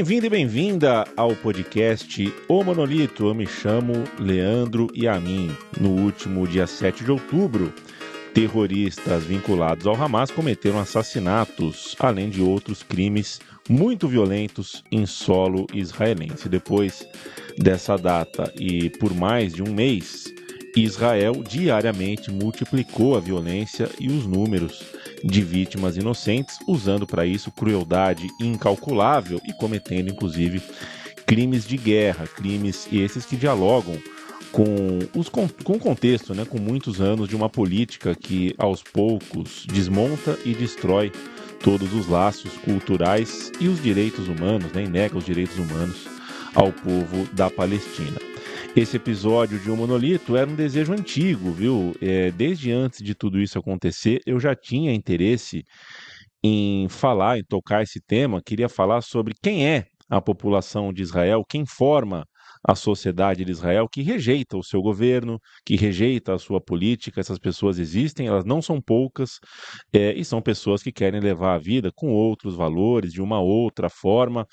Bem-vindo e bem-vinda ao podcast O Monolito. Eu me chamo Leandro Yamin. No último dia 7 de outubro, terroristas vinculados ao Hamas cometeram assassinatos, além de outros crimes muito violentos em solo israelense. Depois dessa data e por mais de um mês, Israel diariamente multiplicou a violência e os números de vítimas inocentes, usando para isso crueldade incalculável e cometendo inclusive crimes de guerra, crimes esses que dialogam com, os, com o contexto, né, com muitos anos de uma política que aos poucos desmonta e destrói todos os laços culturais e os direitos humanos, né, e nega os direitos humanos ao povo da Palestina. Esse episódio de Um Monolito era um desejo antigo, viu? É, desde antes de tudo isso acontecer, eu já tinha interesse em falar, em tocar esse tema. Queria falar sobre quem é a população de Israel, quem forma a sociedade de Israel que rejeita o seu governo, que rejeita a sua política. Essas pessoas existem, elas não são poucas, é, e são pessoas que querem levar a vida com outros valores, de uma outra forma.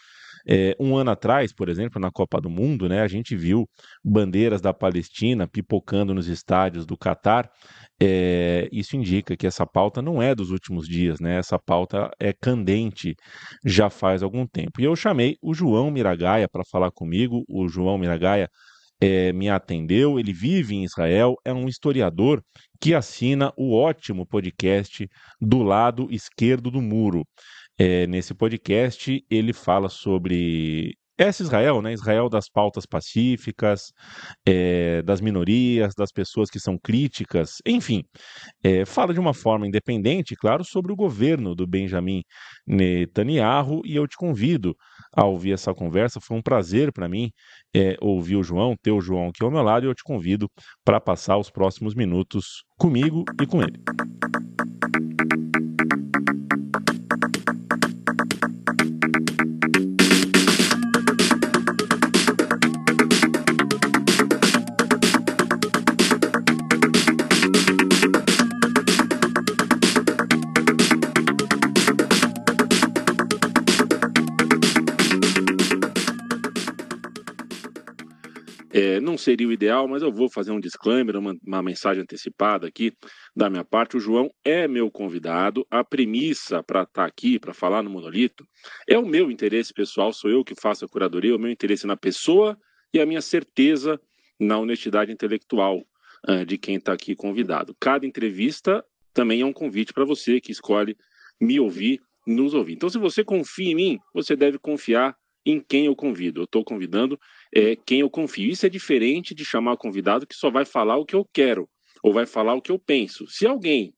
É, um ano atrás, por exemplo, na Copa do Mundo, né, a gente viu bandeiras da Palestina pipocando nos estádios do Catar. É, isso indica que essa pauta não é dos últimos dias, né? Essa pauta é candente já faz algum tempo. E eu chamei o João Miragaia para falar comigo. O João Miragaia é, me atendeu, ele vive em Israel, é um historiador que assina o ótimo podcast do lado esquerdo do muro. É, nesse podcast, ele fala sobre essa Israel, né? Israel das pautas pacíficas, é, das minorias, das pessoas que são críticas, enfim, é, fala de uma forma independente, claro, sobre o governo do Benjamin Netanyahu e eu te convido a ouvir essa conversa. Foi um prazer para mim é, ouvir o João, ter o João aqui ao meu lado e eu te convido para passar os próximos minutos comigo e com ele. É, não seria o ideal, mas eu vou fazer um disclaimer, uma, uma, mensagem antecipada aqui da minha parte. O João é meu convidado. A premissa para estar tá aqui, para falar no Monolito, é o meu interesse pessoal, sou eu que faço a curadoria, o meu interesse na pessoa e a minha certeza na honestidade intelectual uh, de quem está aqui convidado. Cada entrevista também é um convite para você que escolhe me ouvir, nos ouvir. Então, se você confia em mim, você deve confiar em quem eu convido. Eu estou convidando é, quem eu confio. Isso é diferente de chamar convidado que só vai falar o que eu quero ou vai falar o que eu penso. Se alguém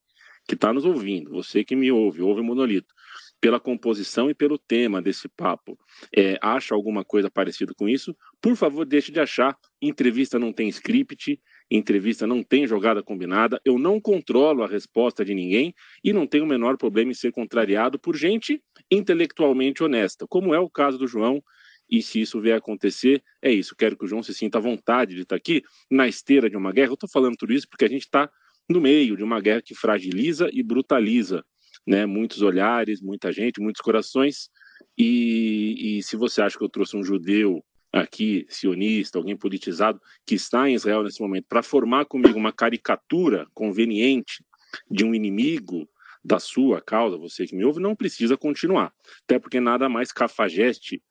que está nos ouvindo, você que me ouve, ouve o Monolito, pela composição e pelo tema desse papo, é, acha alguma coisa parecida com isso, por favor, deixe de achar. Entrevista não tem script, entrevista não tem jogada combinada, eu não controlo a resposta de ninguém e não tenho o menor problema em ser contrariado por gente intelectualmente honesta, como é o caso do João. E se isso vier a acontecer, é isso. Quero que o João se sinta à vontade de estar aqui na esteira de uma guerra. Eu estou falando tudo isso porque a gente está no meio de uma guerra que fragiliza e brutaliza né? muitos olhares, muita gente, muitos corações. E, e se você acha que eu trouxe um judeu aqui, sionista, alguém politizado, que está em Israel nesse momento, para formar comigo uma caricatura conveniente de um inimigo da sua causa, você que me ouve, não precisa continuar. Até porque nada mais cafajeste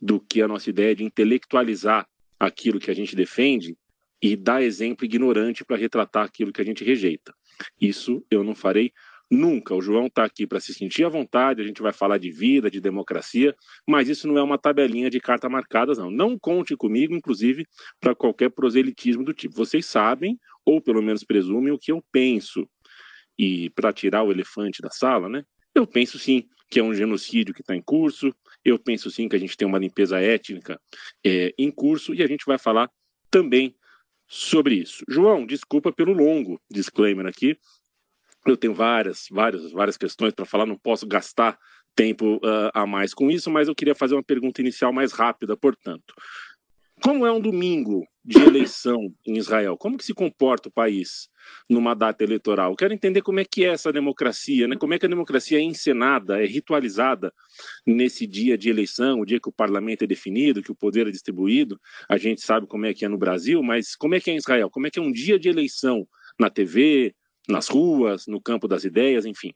do que a nossa ideia de intelectualizar aquilo que a gente defende e dar exemplo ignorante para retratar aquilo que a gente rejeita. Isso eu não farei Nunca. O João está aqui para se sentir à vontade, a gente vai falar de vida, de democracia, mas isso não é uma tabelinha de carta marcadas, não. Não conte comigo, inclusive, para qualquer proselitismo do tipo. Vocês sabem, ou pelo menos presumem, o que eu penso. E para tirar o elefante da sala, né? Eu penso sim que é um genocídio que está em curso, eu penso sim que a gente tem uma limpeza étnica é, em curso, e a gente vai falar também sobre isso. João, desculpa pelo longo disclaimer aqui. Eu tenho várias, várias, várias questões para falar, não posso gastar tempo uh, a mais com isso, mas eu queria fazer uma pergunta inicial mais rápida, portanto. Como é um domingo de eleição em Israel? Como que se comporta o país numa data eleitoral? Eu quero entender como é que é essa democracia, né? Como é que a democracia é encenada, é ritualizada nesse dia de eleição, o dia que o parlamento é definido, que o poder é distribuído. A gente sabe como é que é no Brasil, mas como é que é em Israel? Como é que é um dia de eleição na TV, nas ruas, no campo das ideias, enfim?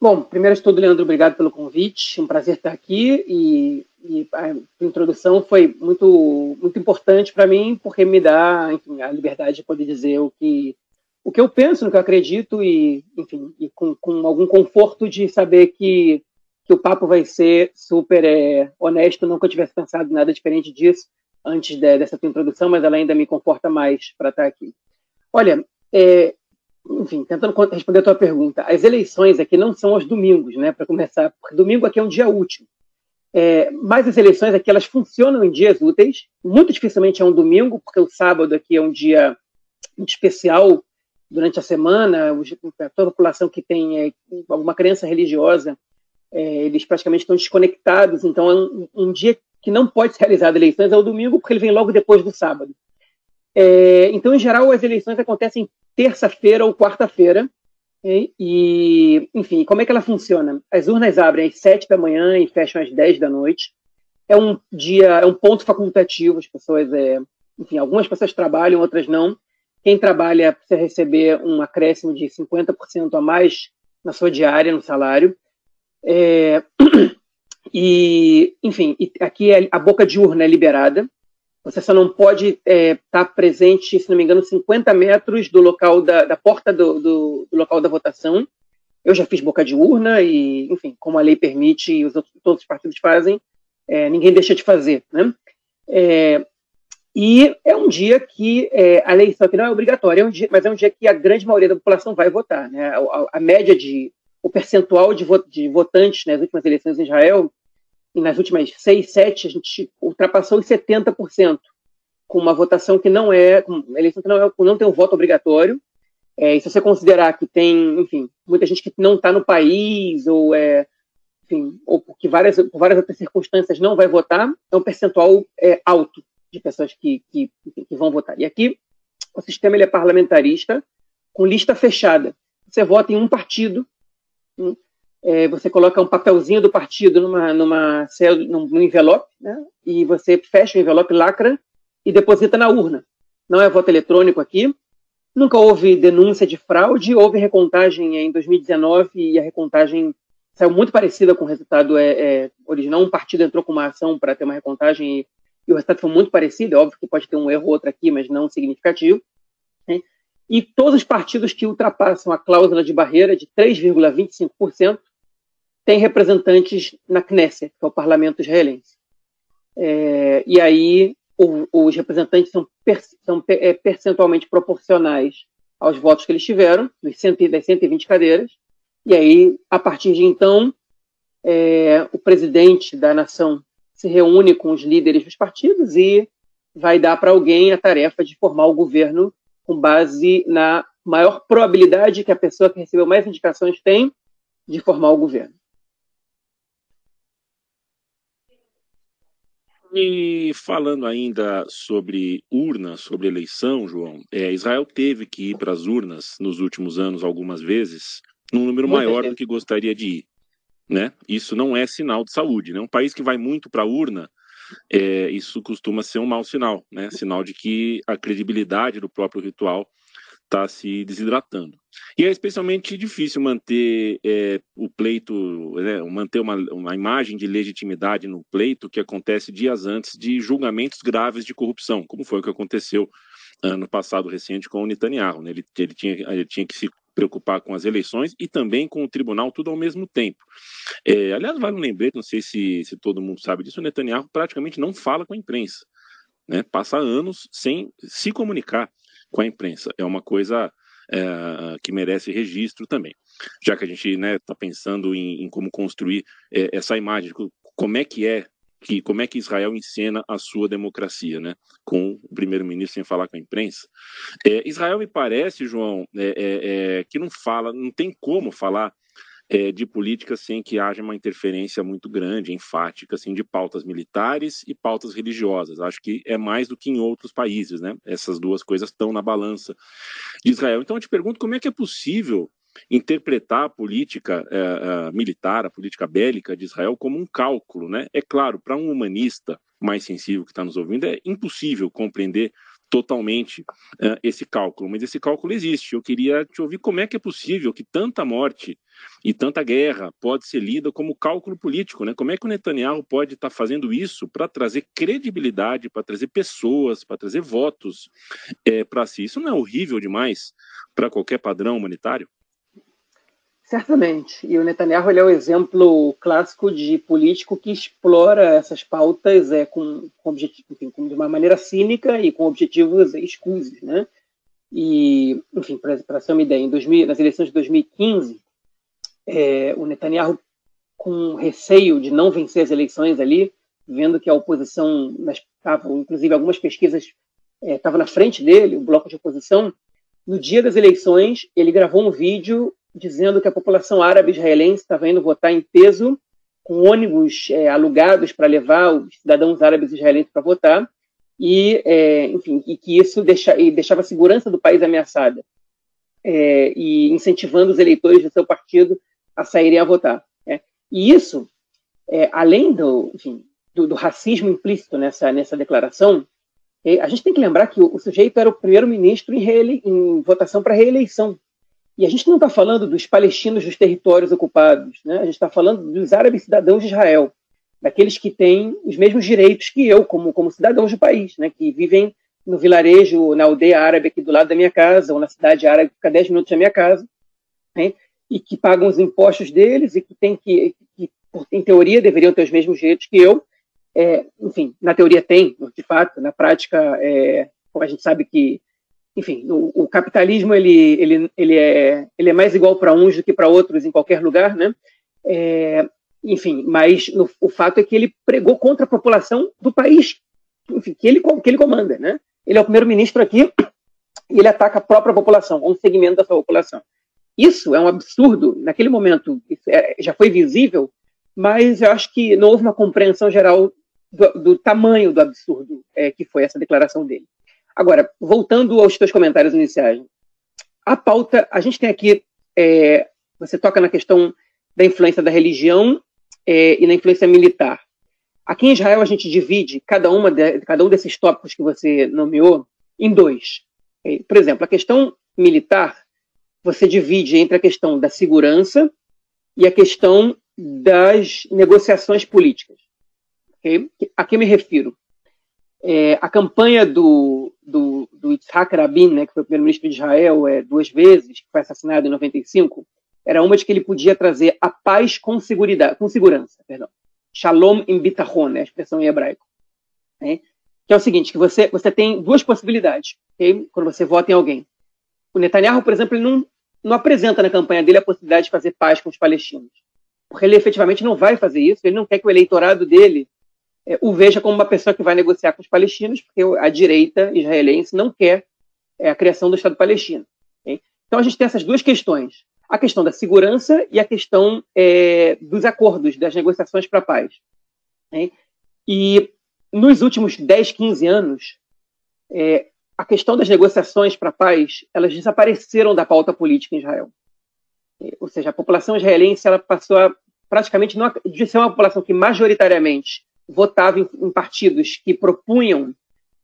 Bom, primeiro de tudo, Leandro, obrigado pelo convite. Um prazer estar aqui e, e a introdução foi muito muito importante para mim porque me dá, enfim, a liberdade de poder dizer o que o que eu penso, no que eu acredito e, enfim, e com, com algum conforto de saber que que o papo vai ser super é, honesto. Nunca tivesse pensado nada diferente disso antes de, dessa tua introdução, mas ela ainda me conforta mais para estar aqui. Olha, é, enfim, tentando responder a tua pergunta, as eleições aqui não são aos domingos, né, para começar, porque domingo aqui é um dia útil. É, mas as eleições aqui elas funcionam em dias úteis, muito dificilmente é um domingo, porque o sábado aqui é um dia muito especial durante a semana, toda a população que tem é, alguma crença religiosa, é, eles praticamente estão desconectados, então é um, um, dia que não pode ser realizado eleições é o domingo, porque ele vem logo depois do sábado. É, então, em geral, as eleições acontecem terça-feira ou quarta-feira. E, enfim, como é que ela funciona? As urnas abrem às sete da manhã e fecham às dez da noite. É um dia, é um ponto facultativo. As pessoas, é, enfim, algumas pessoas trabalham, outras não. Quem trabalha precisa receber um acréscimo de 50% a mais na sua diária, no salário. É, e, enfim, aqui é, a boca de urna é liberada. Você só não pode estar é, tá presente, se não me engano, 50 metros do local da, da porta do, do, do, local da votação. Eu já fiz boca de urna e, enfim, como a lei permite e os outros, todos os partidos fazem, é, ninguém deixa de fazer, né? É, e é um dia que é, a eleição não é obrigatória, é um dia, mas é um dia que a grande maioria da população vai votar. Né? A, a, a média de o percentual de, de votantes nas últimas eleições em Israel nas últimas seis, sete, a gente ultrapassou os 70%, com uma votação que não é, uma eleição que não, é, não tem um voto obrigatório. É, e se você considerar que tem, enfim, muita gente que não está no país, ou é, enfim, ou porque várias, por várias outras circunstâncias não vai votar, é um percentual é, alto de pessoas que, que, que, vão votar. E aqui o sistema ele é parlamentarista, com lista fechada. Você vota em um partido, é, você coloca um papelzinho do partido numa, numa num, envelope, né? e você fecha o envelope, lacra e deposita na urna. Não é voto eletrônico aqui. Nunca houve denúncia de fraude, houve recontagem em 2019 e a recontagem saiu muito parecida com o resultado é, é, original. Um partido entrou com uma ação para ter uma recontagem e, e, o resultado foi muito parecido. É óbvio que pode ter um erro ou outro aqui, mas não significativo. Né? E todos os partidos que ultrapassam a cláusula de barreira de 3,25% tem representantes na Knesset, que é o parlamento israelense. É, e aí o, os representantes são, per, são é, percentualmente proporcionais aos votos que eles tiveram, das 120 cadeiras, e aí, a partir de então, é, o presidente da nação se reúne com os líderes dos partidos e vai dar para alguém a tarefa de formar o governo com base na maior probabilidade que a pessoa que recebeu mais indicações tem de formar o governo. E falando ainda sobre urnas, sobre eleição, João, é, Israel teve que ir para as urnas nos últimos anos algumas vezes, num número maior do que gostaria de ir. Né? Isso não é sinal de saúde. Né? Um país que vai muito para a urna, é, isso costuma ser um mau sinal, né? sinal de que a credibilidade do próprio ritual está se desidratando. E é especialmente difícil manter é, o pleito, né, manter uma, uma imagem de legitimidade no pleito que acontece dias antes de julgamentos graves de corrupção, como foi o que aconteceu ano passado recente com o Netanyahu. Né? Ele, ele, tinha, ele tinha que se preocupar com as eleições e também com o tribunal, tudo ao mesmo tempo. É, aliás, vale um lembrete, não sei se, se todo mundo sabe disso, o Netanyahu praticamente não fala com a imprensa. Né? Passa anos sem se comunicar com a imprensa. É uma coisa é, que merece registro também. Já que a gente está né, tá pensando em, em, como construir é, essa imagem, como é que é que como é que Israel encena a sua democracia, né? Com o primeiro-ministro sem falar com a imprensa. É, Israel me parece, João, é, é, é que não fala, não tem como falar é, de política sem que haja uma interferência muito grande, enfática, assim, de pautas militares e pautas religiosas. Acho que é mais do que em outros países, né? Essas duas coisas estão na balança de Israel. Então eu te pergunto como é que é possível interpretar a política é, militar, a política bélica de Israel como um cálculo, né? É claro, para um humanista mais sensível que está nos ouvindo, é impossível compreender totalmente uh, esse cálculo, mas esse cálculo existe. Eu queria te ouvir como é que é possível que tanta morte e tanta guerra pode ser lida como cálculo político, né? Como é que o Netanyahu pode estar tá fazendo isso para trazer credibilidade, para trazer pessoas, para trazer votos é, para si? Isso não é horrível demais para qualquer padrão humanitário? Certamente. E o Netanyahu é o exemplo clássico de político que explora essas pautas é, com, com objetivo, enfim, com, de uma maneira cínica e com objetivos escusos. Né? E, enfim, para ser uma ideia, em 2000, nas eleições de 2015, é, o Netanyahu, com receio de não vencer as eleições ali, vendo que a oposição, estava, inclusive algumas pesquisas estavam é, na frente dele, o bloco de oposição, no dia das eleições, ele gravou um vídeo dizendo que a população árabe israelense estava indo votar em peso, com ônibus é, alugados para levar os cidadãos árabes israelenses para votar, e, é, enfim, e que isso deixa, e deixava a segurança do país ameaçada, é, e incentivando os eleitores do seu partido a saírem a votar. Né? E isso, é, além do, enfim, do, do, racismo implícito nessa, nessa declaração, é, a gente tem que lembrar que o, o sujeito era o primeiro-ministro em, em votação para reeleição. E a gente não está falando dos palestinos dos territórios ocupados, né? a gente está falando dos árabes cidadãos de Israel, daqueles que têm os mesmos direitos que eu, como, como cidadãos do país, né? que vivem no vilarejo, na aldeia árabe aqui do lado da minha casa, ou na cidade árabe que fica 10 minutos da minha casa, né? e que pagam os impostos deles e que, tem que, que, em teoria, deveriam ter os mesmos direitos que eu. É, enfim, na teoria tem, de fato, na prática, é, a gente sabe que enfim, o, o, capitalismo ele, ele, ele, é, ele é mais igual para uns do que para outros em qualquer lugar, né? É, enfim, mas no, o fato é que ele pregou contra a população do país enfim, que, ele, que ele comanda, né? Ele é o primeiro-ministro aqui e ele ataca a própria população, um segmento da sua população. Isso é um absurdo, naquele momento é, já foi visível, mas eu acho que não houve uma compreensão geral do, do tamanho do absurdo é, que foi essa declaração dele. Agora, voltando aos teus comentários iniciais, a pauta, a gente tem aqui, é, você toca na questão da influência da religião é, e na influência militar. Aqui em Israel a gente divide cada, uma de, cada um desses tópicos que você nomeou em dois. É, por exemplo, a questão militar você divide entre a questão da segurança e a questão das negociações políticas. Okay? A que me refiro? É, a campanha do, do, do Yitzhak Rabin, né, que foi o primeiro-ministro de Israel é, duas vezes, que foi assassinado em 95, era uma de que ele podia trazer a paz com, segurança, com segurança. Perdão. Shalom em bitachon, né, a expressão em hebraico. Né, que é o seguinte, que você, você tem duas possibilidades okay, quando você vota em alguém. O Netanyahu, por exemplo, ele não, não apresenta na campanha dele a possibilidade de fazer paz com os palestinos. Porque ele efetivamente não vai fazer isso, ele não quer que o eleitorado dele é, o veja como uma pessoa que vai negociar com os palestinos, porque a direita israelense não quer é, a criação do Estado palestino. Okay? Então a gente tem essas duas questões: a questão da segurança e a questão é, dos acordos, das negociações para a paz. Okay? E nos últimos 10, 15 anos, é, a questão das negociações para a paz, elas desapareceram da pauta política em Israel. Ou seja, a população israelense ela passou a praticamente não, de ser uma população que majoritariamente votava em, em partidos que propunham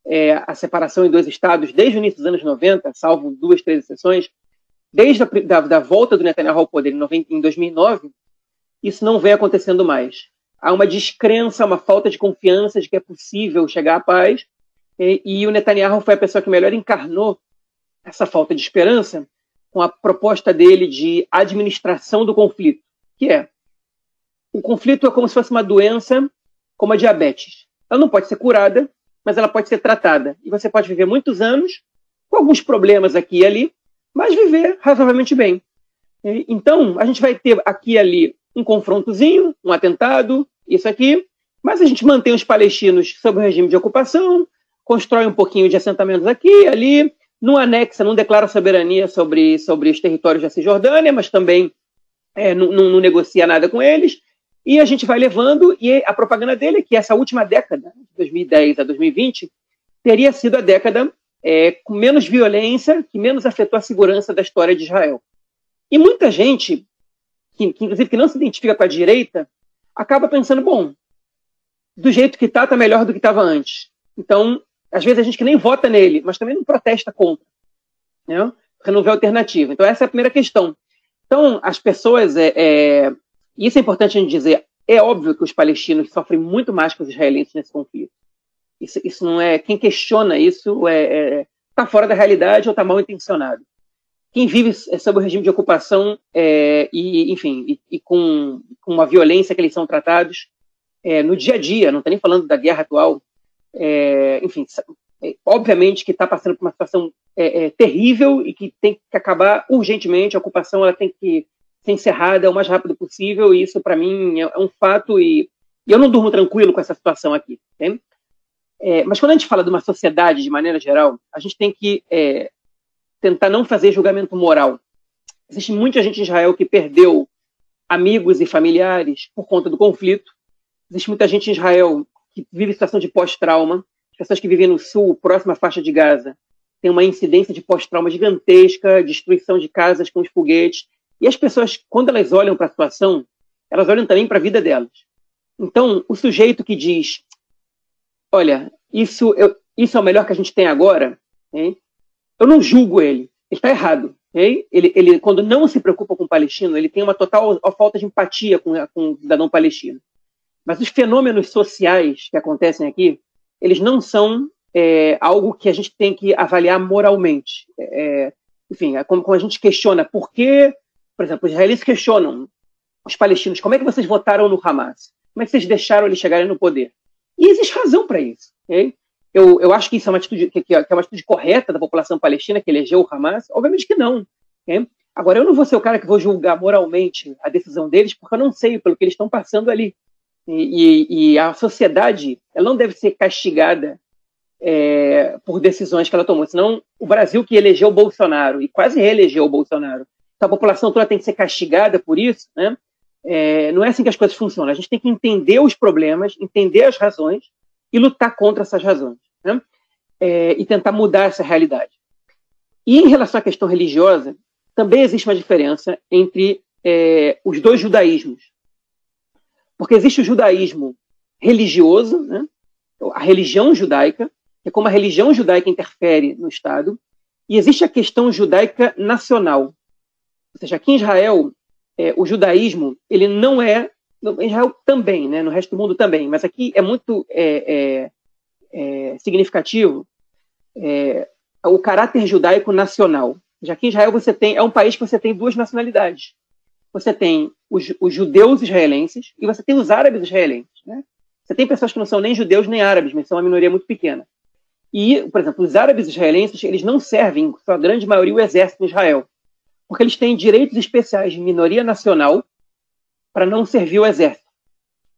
é, a separação em dois estados desde o início dos anos 90, salvo duas, três exceções, desde a da, da volta do Netanyahu ao poder em, 90, em 2009, isso não vem acontecendo mais. Há uma descrença, uma falta de confiança de que é possível chegar à paz, e, e o Netanyahu foi a pessoa que melhor encarnou essa falta de esperança com a proposta dele de administração do conflito, que é o conflito é como se fosse uma doença como a diabetes. Ela não pode ser curada, mas ela pode ser tratada. E você pode viver muitos anos, com alguns problemas aqui e ali, mas viver razoavelmente bem. Então, a gente vai ter aqui e ali um confrontozinho, um atentado, isso aqui, Mas a gente mantém os palestinos sob o regime de ocupação, constrói um pouquinho de assentamentos aqui, ali, não anexa, não declara soberania sobre, sobre os territórios da Cisjordânia, mas também é, não, não, não, negocia nada com eles, e a gente vai levando, e a propaganda dele é que essa última década, de 2010 a 2020, teria sido a década é, com menos violência, que menos afetou a segurança da história de Israel. E muita gente, que, que inclusive que não se identifica com a direita, acaba pensando, bom, do jeito que está, está melhor do que estava antes. Então, às vezes a gente que nem vota nele, mas também não protesta contra, né? porque não vê alternativa. Então, essa é a primeira questão. Então, as pessoas, é, é, isso é importante a gente dizer, é óbvio que os palestinos sofrem muito mais que os israelenses nesse conflito. Isso, isso não é, quem questiona isso é, é tá fora da realidade ou está mal intencionado. Quem vive sob o regime de ocupação é, e, enfim, e, e com, com, uma violência que eles são tratados é, no dia a dia, não estou nem falando da guerra atual, é, enfim, é, obviamente que está passando por uma situação é, é, terrível e que tem que acabar urgentemente, a ocupação ela tem que ser encerrada o mais rápido possível, e isso para mim é, é, um fato, e, eu não durmo tranquilo com essa situação aqui. mas quando a gente fala de uma sociedade de maneira geral, a gente tem que tentar não fazer julgamento moral. Existe muita gente em Israel que perdeu amigos e familiares por conta do conflito, Existe muita gente em Israel que vive situação de pós-trauma. As pessoas que vivem no sul, próxima à faixa de Gaza, tem uma incidência de pós-trauma gigantesca, destruição de casas com os foguetes. E as pessoas, quando elas olham para a situação, elas olham também para a vida delas. Então, o sujeito que diz: Olha, isso, eu, isso é o melhor que a gente tem agora, hein? eu não julgo ele. Ele está errado. Ele, ele, quando não se preocupa com o palestino, ele tem uma total falta de empatia com, com o cidadão palestino. Mas os fenômenos sociais que acontecem aqui, eles não são é, algo que a gente tem que avaliar moralmente. É, enfim, é como, como, a gente questiona por que, por exemplo, os israelenses questionam os palestinos, como é que vocês votaram no Hamas? Como é que vocês deixaram eles chegarem no poder? E existe razão para isso. Okay? Eu, eu acho que isso é uma atitude que, que, é uma atitude correta da população palestina que elegeu o Hamas? Obviamente que não. Okay? Agora, eu não vou ser o cara que vou julgar moralmente a decisão deles, porque eu não sei pelo que eles estão passando ali. E, e, a sociedade ela não deve ser castigada é, por decisões que ela tomou. Senão, o Brasil que elegeu o Bolsonaro e quase reelegeu o Bolsonaro, a população toda tem que ser castigada por isso, né? É, não é assim que as coisas funcionam. A gente tem que entender os problemas, entender as razões e lutar contra essas razões, né? É, e tentar mudar essa realidade. E em relação à questão religiosa, também existe uma diferença entre é, os dois judaísmos. Porque existe o judaísmo religioso, né? a religião judaica, que é como a religião judaica interfere no Estado, e existe a questão judaica nacional. Ou seja, aqui em Israel, é, o judaísmo ele não é. Em Israel também, né? no resto do mundo também, mas aqui é muito é, é, é significativo é, o caráter judaico nacional. Já que em Israel você tem é um país que você tem duas nacionalidades você tem os, os, judeus israelenses e você tem os árabes israelenses. Né? Você tem pessoas que não são nem judeus nem árabes, mas são uma minoria muito pequena. E, por exemplo, os árabes israelenses, eles não servem, em sua grande maioria, o exército em Israel, porque eles têm direitos especiais de minoria nacional para não servir o exército.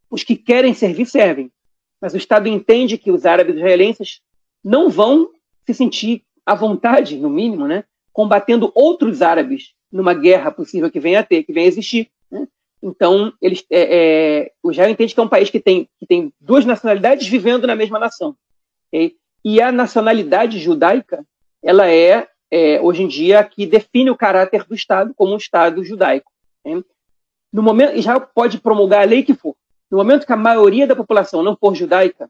Os que querem servir, servem. Mas o Estado entende que os árabes israelenses não vão se sentir à vontade, no mínimo, né, combatendo outros árabes numa guerra possível que venha a ter, que venha a existir. Né? Então, eles, é, é, o Israel entende que é um país que tem, que tem duas nacionalidades vivendo na mesma nação. Okay? E a nacionalidade judaica, ela é, é, hoje em dia, que define o caráter do Estado como um Estado judaico. Okay? No momento, Israel pode promulgar a lei que for. No momento que a maioria da população não for judaica,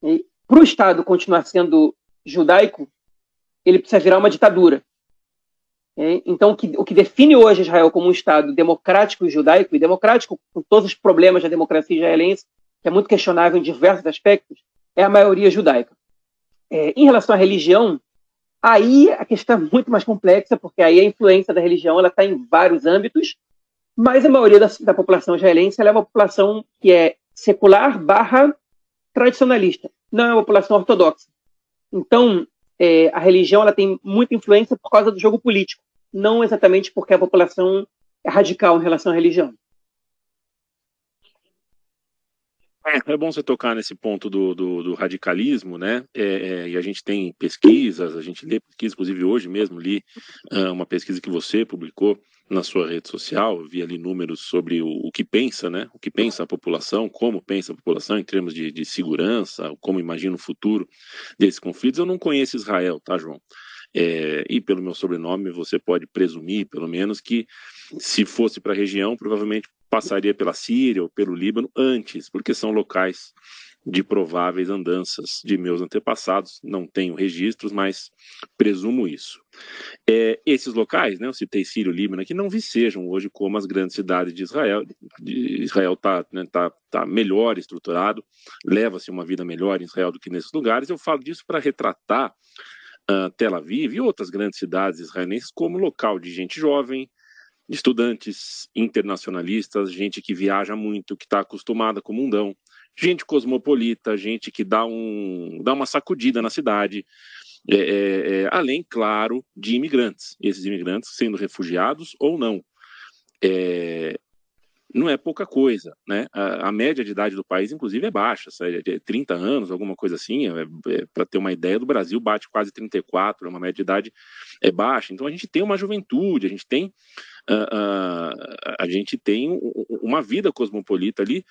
okay? para o Estado continuar sendo judaico, ele precisa virar uma ditadura. Então, o que, o que, define hoje Israel como um Estado democrático e judaico, e democrático com todos os problemas da democracia israelense, que é muito questionável em diversos aspectos, é a maioria judaica. É, em relação à religião, aí a questão é muito mais complexa, porque aí a influência da religião está em vários âmbitos, mas a maioria da, da população israelense é uma população que é secular barra tradicionalista, não é uma população ortodoxa. Então, é, a religião ela tem muita influência por causa do jogo político não exatamente porque a população é radical em relação à religião. É, é bom você tocar nesse ponto do, do, do radicalismo, né? É, é, e a gente tem pesquisas, a gente lê pesquisas, inclusive hoje mesmo li uh, uma pesquisa que você publicou na sua rede social, vi ali números sobre o, o, que pensa, né? O que pensa a população, como pensa a população em termos de, de segurança, como imagina o futuro desses conflitos. Eu não conheço Israel, tá, João? É, e pelo meu sobrenome você pode presumir, pelo menos, que se fosse para a região, provavelmente passaria pela Síria ou pelo Líbano antes, porque são locais de prováveis andanças de meus antepassados. Não tenho registros, mas presumo isso. É, esses locais, né, eu citei Síria e Líbano, que não vicejam hoje como as grandes cidades de Israel. Israel está né, tá, tá melhor estruturado, leva-se uma vida melhor em Israel do que nesses lugares. Eu falo disso para retratar uh, Tel Aviv e outras grandes cidades israelenses como local de gente jovem, estudantes internacionalistas, gente que viaja muito, que está acostumada com o mundão, gente cosmopolita, gente que dá, um, dá uma sacudida na cidade, é, é, é, além, claro, de imigrantes, esses imigrantes sendo refugiados ou não. É, não é pouca coisa, né? A, a, média de idade do país, inclusive, é baixa, é de 30 anos, alguma coisa assim. É, é, Para ter uma ideia, do Brasil bate quase 34, é uma média de idade é baixa. Então a gente tem uma juventude, a gente tem uh, uh, a gente tem uma vida cosmopolita ali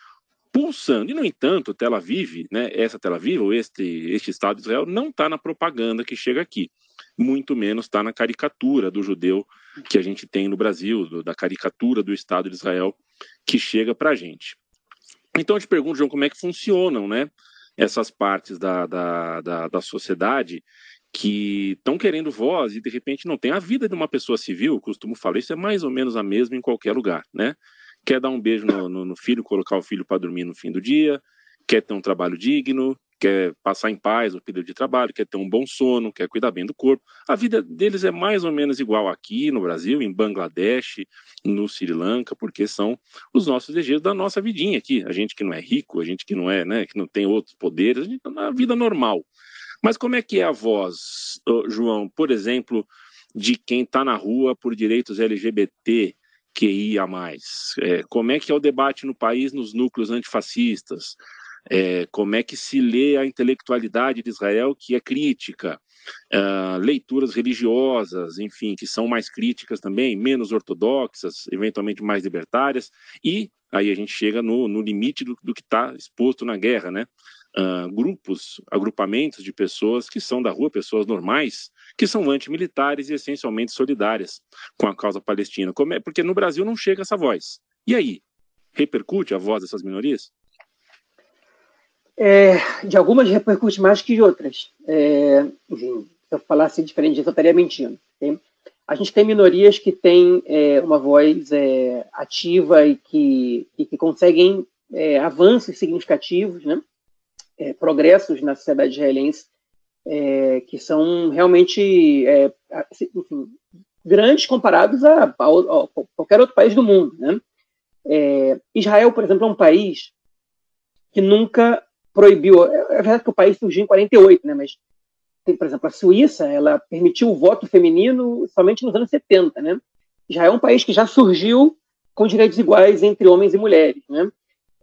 pulsando. E no entanto, Tel Aviv, né? Essa Tel Aviv ou este este Estado de Israel não está na propaganda que chega aqui muito menos está na caricatura do judeu que a gente tem no Brasil, do, da caricatura do Estado de Israel que chega para a gente. Então eu te pergunto, João, como é que funcionam né, essas partes da, da, da, da sociedade que estão querendo voz e de repente não tem a vida de uma pessoa civil, eu costumo falar, isso é mais ou menos a mesma em qualquer lugar, né? Quer dar um beijo no, no, no filho, colocar o filho para dormir no fim do dia, quer ter um trabalho digno, quer passar em paz o período de trabalho, quer ter um bom sono, quer cuidar bem do corpo. A vida deles é mais ou menos igual aqui no Brasil, em Bangladesh, no Sri Lanka, porque são os nossos desejos da nossa vidinha aqui. A gente que não é rico, a gente que não é, né, que não tem outros poderes, a gente tá na vida normal. Mas como é que é a voz, João, por exemplo, de quem está na rua por direitos LGBT, que ia mais? É, como é que é o debate no país nos núcleos antifascistas? É, como é que se lê a intelectualidade de Israel, que é crítica, uh, leituras religiosas, enfim, que são mais críticas também, menos ortodoxas, eventualmente mais libertárias, e aí a gente chega no, no limite do, do que está exposto na guerra, né? Uh, grupos, agrupamentos de pessoas que são da rua, pessoas normais, que são antimilitares e essencialmente solidárias com a causa palestina. É, porque no Brasil não chega essa voz. E aí? Repercute a voz dessas minorias? É, de algumas repercute mais que de outras. É, enfim, se eu falasse diferente disso, eu estaria mentindo. A gente tem minorias que têm é, uma voz é, ativa e que, e que conseguem é, avanços significativos, né? É, progressos na sociedade israelense, que são realmente enfim, grandes comparados a, a, a, qualquer outro país do mundo. Né? Israel, por exemplo, é um país que nunca proibiu. É, é verdade que o país surgiu em 48, né? Mas, por exemplo, a Suíça, ela permitiu o voto feminino somente nos anos 70, né? Já é um país que já surgiu com direitos iguais entre homens e mulheres, né?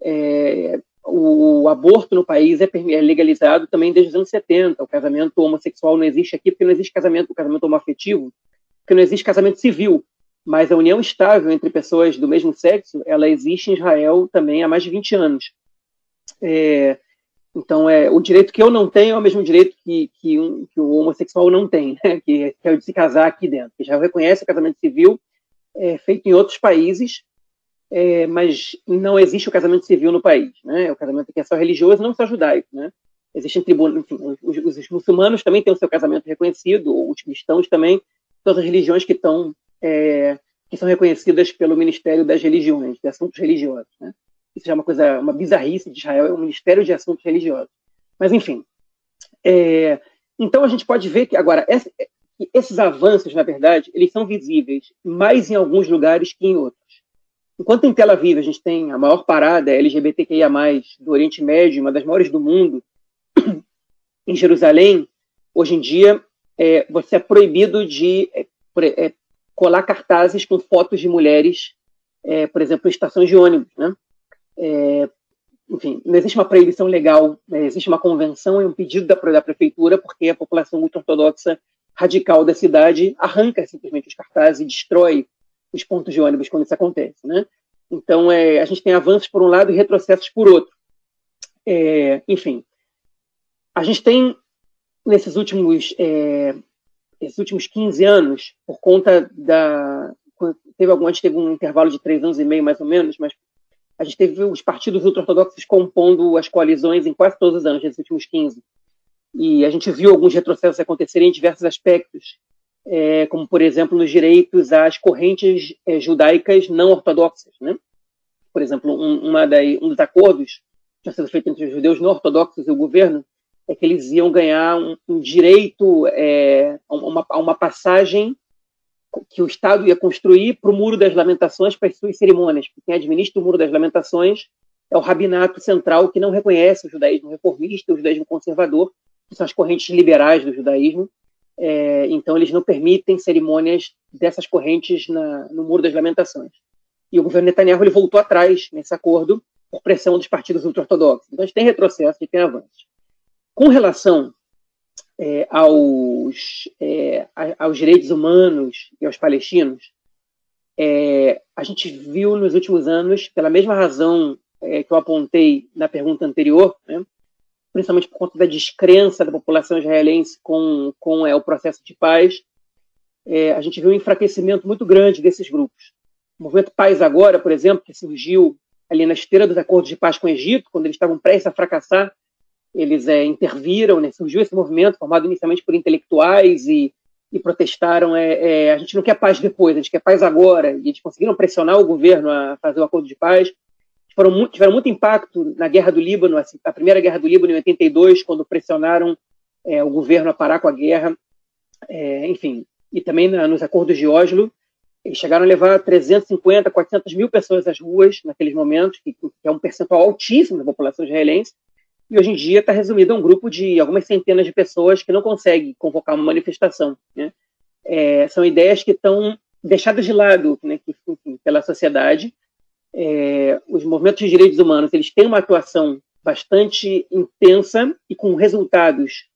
É, o aborto no país é, é legalizado também desde os anos 70. O casamento homossexual não existe aqui porque não existe casamento, o casamento homoafetivo, porque não existe casamento civil. Mas a união estável entre pessoas do mesmo sexo, ela existe em Israel também há mais de 20 anos. É, então, é, o direito que eu não tenho é o mesmo direito que, que, um, que o homossexual não tem, né? que, é o de se casar aqui dentro. Já reconhece o casamento civil é, feito em outros países, é, mas não existe o casamento civil no país. Né? O casamento que é só religioso, não só judaico. Né? Existem tribunos, enfim, os, os, muçulmanos também têm o seu casamento reconhecido, os cristãos também, todas as religiões que estão é, que são reconhecidas pelo Ministério das Religiões, de Assuntos Religiosos. Né? Isso já é uma coisa, uma bizarrice de Israel, é um ministério de assuntos religiosos. Mas, enfim. É, então, a gente pode ver que, agora, essa, esses avanços, na verdade, eles são visíveis mais em alguns lugares que em outros. Enquanto em Tel Aviv a gente tem a maior parada LGBTQIA+, do Oriente Médio, uma das maiores do mundo, em Jerusalém, hoje em dia, é, você é proibido de é, é, colar cartazes com fotos de mulheres, é, por exemplo, em estações de ônibus, né? É, enfim, não existe uma proibição legal, né? existe uma convenção e um pedido da, da prefeitura, porque a população ultra-ortodoxa radical da cidade arranca simplesmente os cartazes e destrói os pontos de ônibus quando isso acontece, né? Então, é, a gente tem avanços por um lado e retrocessos por outro. É, enfim, a gente tem, nesses últimos, é, esses últimos 15 anos, por conta da. Teve algum, teve um intervalo de três anos e meio, mais ou menos, mas a gente teve os partidos ultra-ortodoxos compondo as coalizões em quase todos os anos, nesses últimos 15. E a gente viu alguns retrocessos acontecerem em diversos aspectos, é, como, por exemplo, nos direitos às correntes é, judaicas não ortodoxas. Né? Por exemplo, um, daí, um dos acordos que tinha sido feito entre os judeus não ortodoxos e o governo é que eles iam ganhar um, um direito é, a, uma, a uma passagem que o Estado ia construir para o Muro das Lamentações para as suas cerimônias. Quem administra o Muro das Lamentações é o rabinato central que não reconhece o judaísmo reformista, o judaísmo conservador, que são as correntes liberais do judaísmo. É, então, eles não permitem cerimônias dessas correntes na, no Muro das Lamentações. E o governo Netanyahu ele voltou atrás nesse acordo por pressão dos partidos ultra-ortodoxos. Então, a gente tem retrocesso e tem avanços. Com relação é, aos, é, aos direitos humanos e aos palestinos, é, a gente viu nos últimos anos, pela mesma razão é, que eu apontei na pergunta anterior, né, principalmente por conta da descrença da população israelense com, com é, o processo de paz, é, a gente viu um enfraquecimento muito grande desses grupos. O movimento Paz Agora, por exemplo, que surgiu ali na esteira dos acordos de paz com o Egito, quando eles estavam prestes a fracassar, eles é, interviram, né? surgiu esse movimento formado inicialmente por intelectuais e, e protestaram. É, é, a gente não quer paz depois, a gente quer paz agora. E eles conseguiram pressionar o governo a fazer o acordo de paz. Foram muito, tiveram muito impacto na Guerra do Líbano, assim, a primeira Guerra do Líbano em 82, quando pressionaram é, o governo a parar com a guerra. É, enfim, e também na, nos acordos de Oslo, eles chegaram a levar 350, 400 mil pessoas às ruas naqueles momentos, que, que é um percentual altíssimo da população israelense e hoje em dia está resumido a um grupo de algumas centenas de pessoas que não conseguem convocar uma manifestação. Né? É, são ideias que estão deixadas de lado né, que, enfim, pela sociedade. É, os movimentos de direitos humanos eles têm uma atuação bastante intensa e com resultados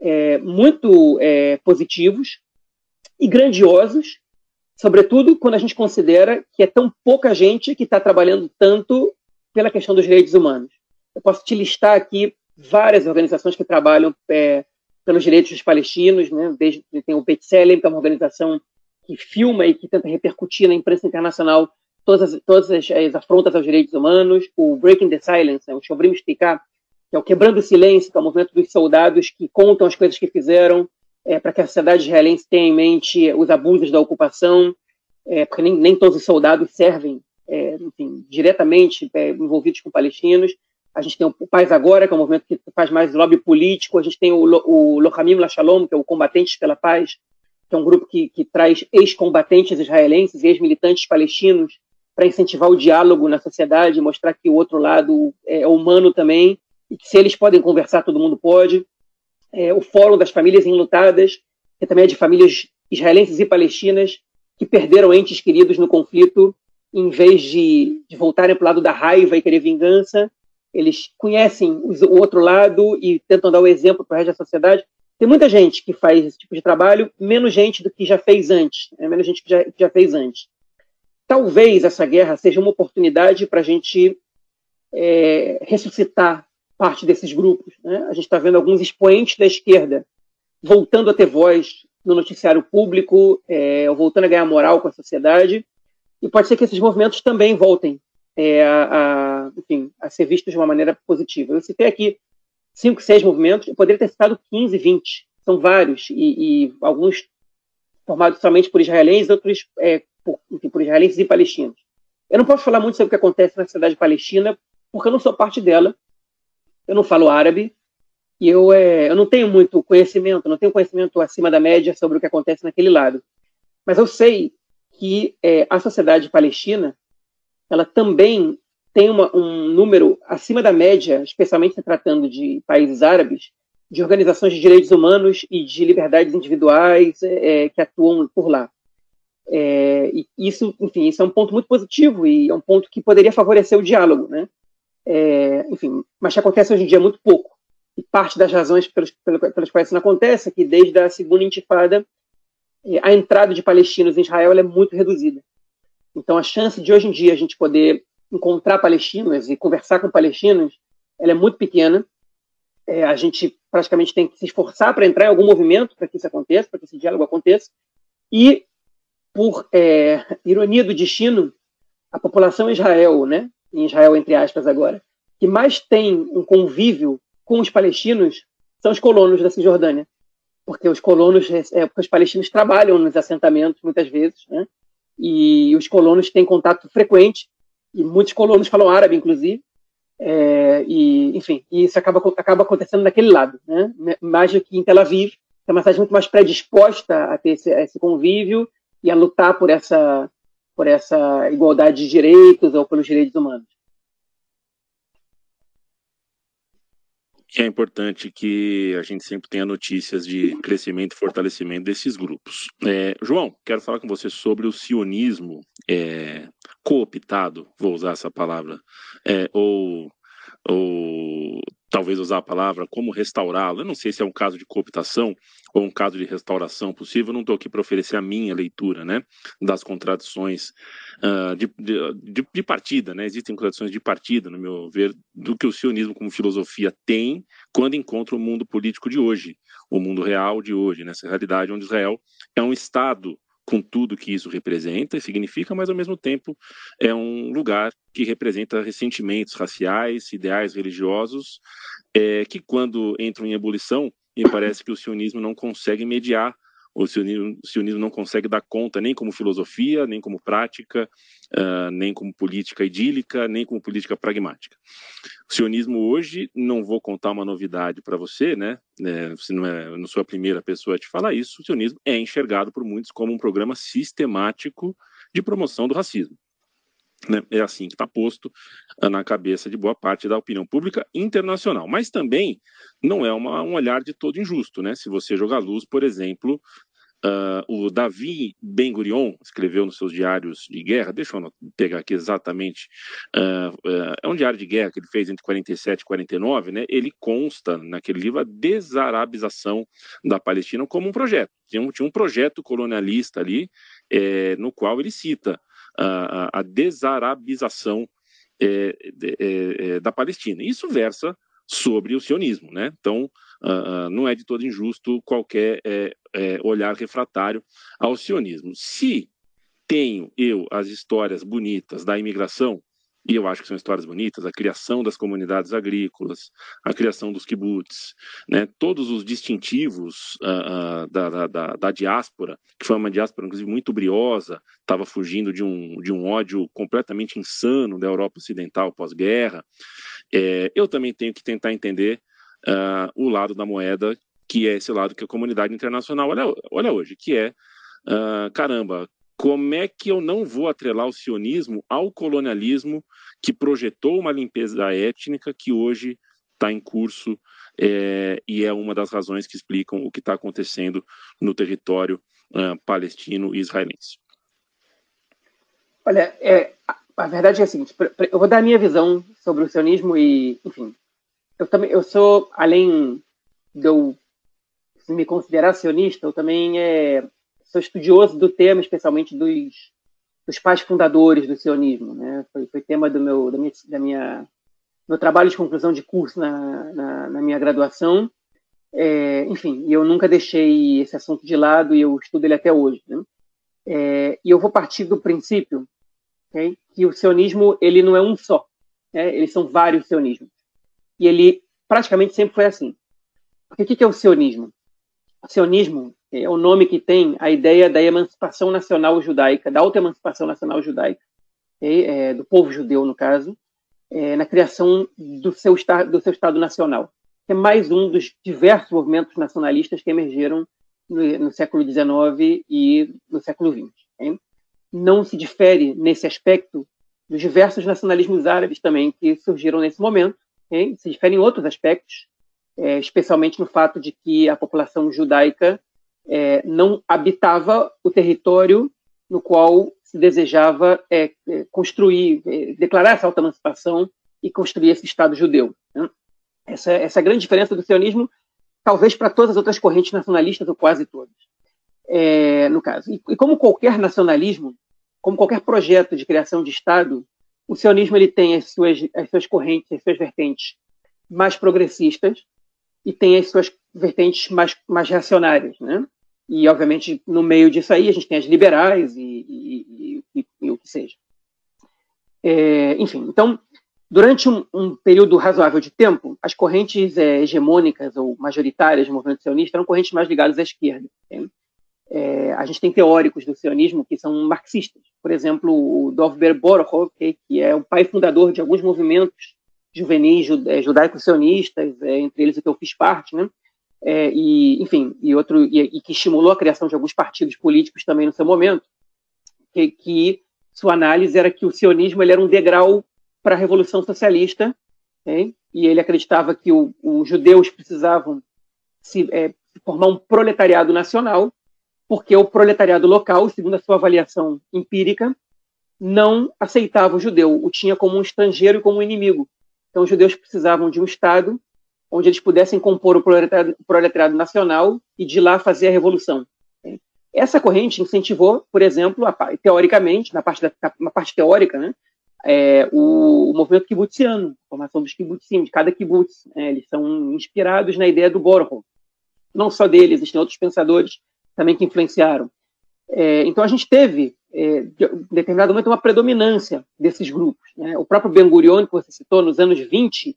é, muito é, positivos e grandiosos, sobretudo quando a gente considera que é tão pouca gente que está trabalhando tanto pela questão dos direitos humanos. Eu posso te listar aqui várias organizações que trabalham é, pelos direitos dos palestinos, né? Desde tem o B'Tselem, que é uma organização que filma e que tenta repercutir na imprensa internacional todas as, todas as, as afrontas aos direitos humanos, o Breaking the Silence, né? o Shobrim Explicar, que é o Quebrando o Silêncio, que é o movimento dos soldados que contam as coisas que fizeram é, para que a sociedade israelense tenha em mente os abusos da ocupação, é, porque nem, nem todos os soldados servem, é, enfim, diretamente é, envolvidos com palestinos. A gente tem o Paz Agora, que é um movimento que faz mais lobby político. A gente tem o, o Lachalom, que é o Combatentes pela Paz, que é um grupo que, que traz ex-combatentes israelenses e ex-militantes palestinos para incentivar o diálogo na sociedade, mostrar que o outro lado é humano também, e que se eles podem conversar, todo mundo pode. É, o Fórum das Famílias Enlutadas, que também é de famílias israelenses e palestinas que perderam entes queridos no conflito, em vez de, de voltarem para o lado da raiva e querer vingança, eles conhecem o outro lado e tentam dar o exemplo para o resto da sociedade. Tem muita gente que faz esse tipo de trabalho, menos gente do que já fez antes, né? menos gente que já, que já fez antes. Talvez essa guerra seja uma oportunidade para a gente é, ressuscitar parte desses grupos. Né? A gente está vendo alguns expoentes da esquerda voltando a ter voz no noticiário público, é, voltando a ganhar moral com a sociedade, e pode ser que esses movimentos também voltem é, a, a, enfim, a ser vistos de uma maneira positiva. Eu citei aqui cinco, seis movimentos, eu poderia ter citado 15, 20, são vários, e, e alguns formados somente por israelenses, outros é, por, enfim, por israelenses e palestinos. Eu não posso falar muito sobre o que acontece na cidade palestina, porque eu não sou parte dela, eu não falo árabe, e eu, é, eu não tenho muito conhecimento, não tenho conhecimento acima da média sobre o que acontece naquele lado. Mas eu sei que é, a sociedade palestina ela também tem uma, um número acima da média, especialmente se tratando de países árabes, de organizações de direitos humanos e de liberdades individuais é, que atuam por lá. É, isso, enfim, isso é um ponto muito positivo e é um ponto que poderia favorecer o diálogo, né? é, enfim, mas que acontece hoje em dia muito pouco. E parte das razões pelas, pelas quais isso não acontece é que desde a segunda intifada é, a entrada de palestinos em Israel é muito reduzida. Então a chance de hoje em dia a gente poder encontrar palestinos e conversar com palestinos, ela é muito pequena. É, a gente praticamente tem que se esforçar para entrar em algum movimento para que isso aconteça, para que esse diálogo aconteça. E por é, ironia do destino, a população Israel, né, em Israel entre aspas agora, que mais tem um convívio com os palestinos são os colonos da Cisjordânia, porque os colonos, é, porque os palestinos trabalham nos assentamentos muitas vezes, né, e os colonos têm contato frequente e muitos colonos falam árabe, inclusive, é, e enfim, e isso acaba acaba acontecendo naquele lado, né, mais do que em Tel Aviv, que é uma cidade muito mais predisposta a ter esse, esse convívio e a lutar por essa, por essa igualdade de direitos ou pelos direitos humanos. É importante que a gente sempre tenha notícias de crescimento e fortalecimento desses grupos. É, João, quero falar com você sobre o sionismo é, cooptado, vou usar essa palavra, é, ou, ou talvez usar a palavra como restaurá-lo. Eu não sei se é um caso de cooptação ou um caso de restauração possível. Eu não estou aqui para oferecer a minha leitura, né, das contradições uh, de, de, de, partida, né? Existem contradições de partida, no meu ver, do que o sionismo como filosofia tem quando encontra o mundo político de hoje, o mundo real de hoje, nessa realidade onde Israel é um estado com tudo que isso representa e significa, mas ao mesmo tempo é um lugar que representa ressentimentos raciais, ideais religiosos, é, que quando entram em ebulição, me parece que o sionismo não consegue mediar o sionismo, o sionismo, não consegue dar conta nem como filosofia, nem como prática, uh, nem como política idílica, nem como política pragmática. O sionismo hoje, não vou contar uma novidade para você, né? É, você não, é, não sou a primeira pessoa a te falar isso. O sionismo é enxergado por muitos como um programa sistemático de promoção do racismo. Né? É assim que está posto uh, na cabeça de boa parte da opinião pública internacional. Mas também não é uma, um olhar de todo injusto. Né? Se você jogar luz, por exemplo, uh, o Davi Ben Gurion escreveu nos seus diários de guerra, deixa eu pegar aqui exatamente, uh, é um diário de guerra que ele fez entre 47 e 49, né? ele consta naquele livro a desarabização da Palestina como um projeto. Tinha um, tinha um projeto colonialista ali, é, no qual ele cita a, a desarabização é, é, é, da Palestina. Isso versa sobre o sionismo, né? Então, uh, não é de todo injusto qualquer é, é, olhar refratário ao sionismo. Se tenho eu as histórias bonitas da imigração, e eu acho que são histórias bonitas, a criação das comunidades agrícolas, a criação dos kibbutz, né, todos os distintivos uh, uh, da, da, da, diáspora, que foi uma diáspora, inclusive, muito briosa, estava fugindo de um, de um ódio completamente insano da Europa Ocidental pós-guerra. É, eu também tenho que tentar entender uh, o lado da moeda, que é esse lado que a comunidade internacional olha, olha hoje, que é, caramba, como é que eu não vou atrelar o sionismo ao colonialismo que projetou uma limpeza étnica que hoje está em curso é, e é uma das razões que explicam o que está acontecendo no território uh, palestino e israelense? Olha, é, a verdade é a seguinte: eu vou dar a minha visão sobre o sionismo e, enfim, eu também eu sou além de eu me considerar sionista, eu também é, sou estudioso do tema, especialmente dos, dos pais fundadores do sionismo. Né? Foi, foi tema do meu, da minha, da minha, meu trabalho de conclusão de curso na, na, na minha graduação. É, enfim, eu nunca deixei esse assunto de lado e eu estudo ele até hoje. Né? É, e eu vou partir do princípio okay, que o sionismo ele não é um só. Né? Eles são vários sionismos. E ele praticamente sempre foi assim. Porque o que é o sionismo? O sionismo é o nome que tem a ideia da emancipação nacional judaica, da auto-emancipação nacional judaica, é, do povo judeu, no caso, é, na criação do seu, do seu Estado Nacional. Que é mais um dos diversos movimentos nacionalistas que emergeram no, no século XIX e no século XX. Não se difere, nesse aspecto, dos diversos nacionalismos árabes também que surgiram nesse momento. Se difere em outros aspectos, é, especialmente no fato de que a população judaica é, não habitava o território no qual se desejava é, é construir, é, declarar essa autoemancipação e construir esse Estado judeu. Né? Essa, essa é grande diferença do sionismo, talvez para todas as outras correntes nacionalistas, ou quase todas, no caso. E, e, como qualquer nacionalismo, como qualquer projeto de criação de Estado, o sionismo ele tem as suas, as suas correntes, as suas vertentes mais progressistas e tem as suas vertentes mais, mais reacionárias, né? E, obviamente, no meio disso aí, a gente tem as liberais e, e, e, e o que seja. É, enfim, então, durante um, um, período razoável de tempo, as correntes é, hegemônicas ou majoritárias do movimento sionista eram correntes mais ligadas à esquerda. É, a gente tem teóricos do sionismo que são marxistas. Por exemplo, o Dovber Borochov, que é o pai fundador de alguns movimentos juvenis é, judaico-sionistas, é, entre eles o que eu fiz parte, né? é, e enfim, e outro e, e, que estimulou a criação de alguns partidos políticos também no seu momento, que, que sua análise era que o sionismo ele era um degrau para a revolução socialista, okay? e ele acreditava que os judeus precisavam se é, formar um proletariado nacional, porque o proletariado local, segundo a sua avaliação empírica, não aceitava o judeu, o tinha como um estrangeiro e como um inimigo. Então, os judeus precisavam de um Estado onde eles pudessem compor o proletariado, proletariado nacional e de lá fazer a revolução. Essa corrente incentivou, por exemplo, a, teoricamente, na parte, da, na parte teórica, né, é, o, o, movimento kibutziano, a formação dos kibbutzim, de cada kibbutz. Né, eles são inspirados na ideia do Borro. Não só dele, existem outros pensadores também que influenciaram. É, então a gente teve, é, em determinado momento, uma predominância desses grupos. Né? O próprio Ben Gurion, que você citou, nos anos 20,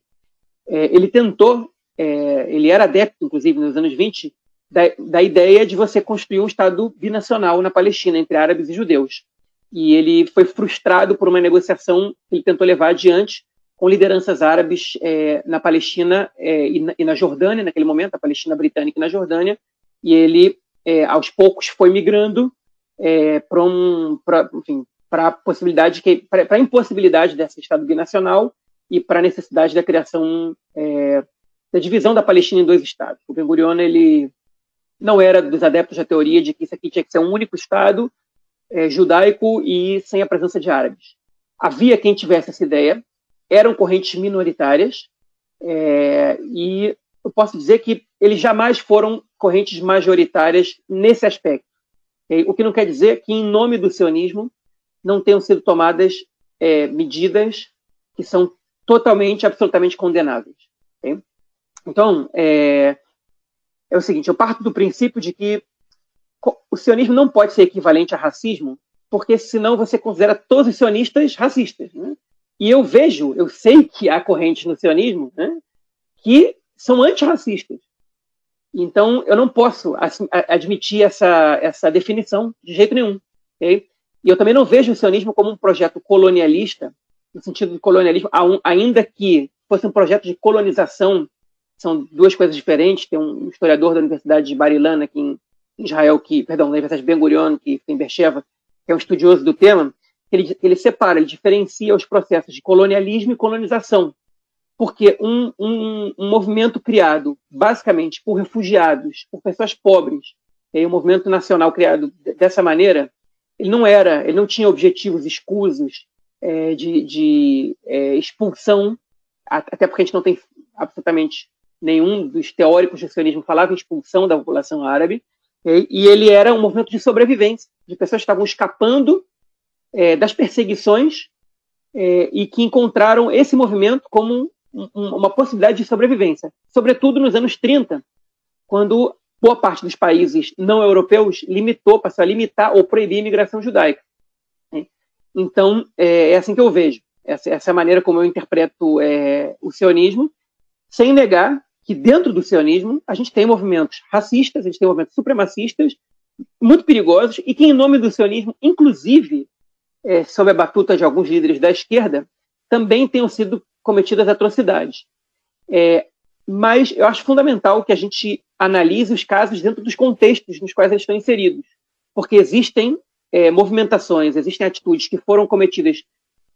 é, ele tentou, é, ele era adepto, inclusive, nos anos 20, da, da, ideia de você construir um Estado binacional na Palestina, entre árabes e judeus. E ele foi frustrado por uma negociação que ele tentou levar adiante com lideranças árabes é, na Palestina é, e, na, e, na, Jordânia, naquele momento, a Palestina britânica e na Jordânia, e ele, é, aos poucos, foi migrando é, para um, a possibilidade, para a impossibilidade desse Estado binacional e para a necessidade da criação é, da divisão da Palestina em dois estados. O Ben Gurion ele não era dos adeptos da teoria de que isso aqui tinha que ser um único estado é, judaico e sem a presença de árabes. Havia quem tivesse essa ideia, eram correntes minoritárias é, e eu posso dizer que eles jamais foram correntes majoritárias nesse aspecto. O que não quer dizer que, em nome do sionismo, não tenham sido tomadas é, medidas que são totalmente, absolutamente condenáveis. Okay? Então, é, é o seguinte: eu parto do princípio de que o sionismo não pode ser equivalente a racismo, porque senão você considera todos os sionistas racistas. Né? E eu vejo, eu sei que há correntes no sionismo né, que são antirracistas. Então, eu não posso assim, admitir essa, essa definição de jeito nenhum. Okay? E eu também não vejo o sionismo como um projeto colonialista no sentido de colonialismo, ainda que fosse um projeto de colonização, são duas coisas diferentes. Tem um historiador da Universidade de Bar-Ilan aqui em Israel, que, perdão, da Universidade de Ben Gurion, que tem em Beersheba, que é um estudioso do tema, ele, ele separa, ele diferencia os processos de colonialismo e colonização. Porque um, um, um movimento criado basicamente por refugiados, por pessoas pobres, e um movimento nacional criado dessa maneira, ele não era, ele não tinha objetivos escusos, é, de, de é, expulsão, até porque a gente não tem absolutamente nenhum dos teóricos do sionismo falava em expulsão da população árabe, e ele era um movimento de sobrevivência, de pessoas que estavam escapando é, das perseguições é, e que encontraram esse movimento como uma possibilidade de sobrevivência, sobretudo nos anos 30, quando boa parte dos países não europeus limitou, passou a limitar ou proibir a imigração judaica. Então, é, é assim que eu vejo. Essa, essa é a maneira como eu interpreto é, o sionismo, sem negar que dentro do sionismo a gente tem movimentos racistas, a gente tem movimentos supremacistas, muito perigosos, e que, em nome do sionismo, inclusive é, sob a batuta de alguns líderes da esquerda, também tenham sido cometidas atrocidades. É, mas eu acho fundamental que a gente analise os casos dentro dos contextos nos quais eles estão inseridos, porque existem é, movimentações, existem atitudes que foram cometidas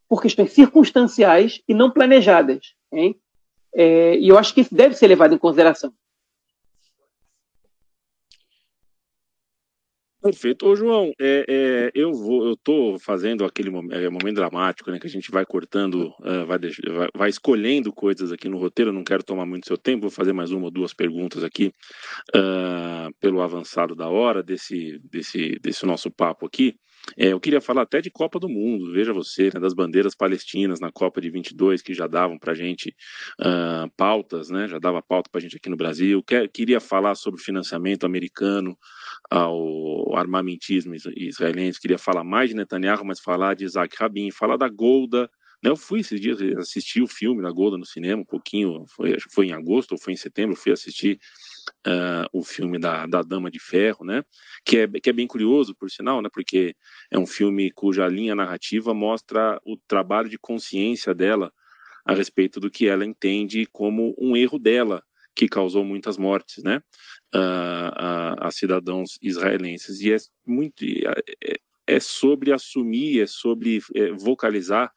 por questões circunstanciais e não planejadas. Hein? É, e eu acho que isso deve ser levado em consideração. Perfeito. Ô, João, é, é, eu vou, eu tô fazendo aquele momento, é, momento dramático, né? Que a gente vai cortando, uh, vai, vai, vai, escolhendo coisas aqui no roteiro. Não quero tomar muito seu tempo, vou fazer mais uma ou duas perguntas aqui uh, pelo avançado da hora desse, desse, desse nosso papo aqui. É, eu queria falar até de Copa do Mundo, veja você, né, das bandeiras palestinas na Copa de 22, que já davam para gente uh, pautas, né, já dava pauta para gente aqui no Brasil. Quer, queria falar sobre financiamento americano ao armamentismo israelense, queria falar mais de Netanyahu, mas falar de Isaac Rabin, falar da Golda. Né, eu fui esses dias assistir o filme da Golda no cinema, um pouquinho, foi, foi em agosto ou foi em setembro, fui assistir uh, o filme da, da Dama de Ferro, né? Que é, que é bem curioso, por sinal, né? Porque é um filme cuja linha narrativa mostra o trabalho de consciência dela a respeito do que ela entende como um erro dela que causou muitas mortes, né? Uh, a, a, cidadãos israelenses e é muito é, é sobre assumir, é sobre é, vocalizar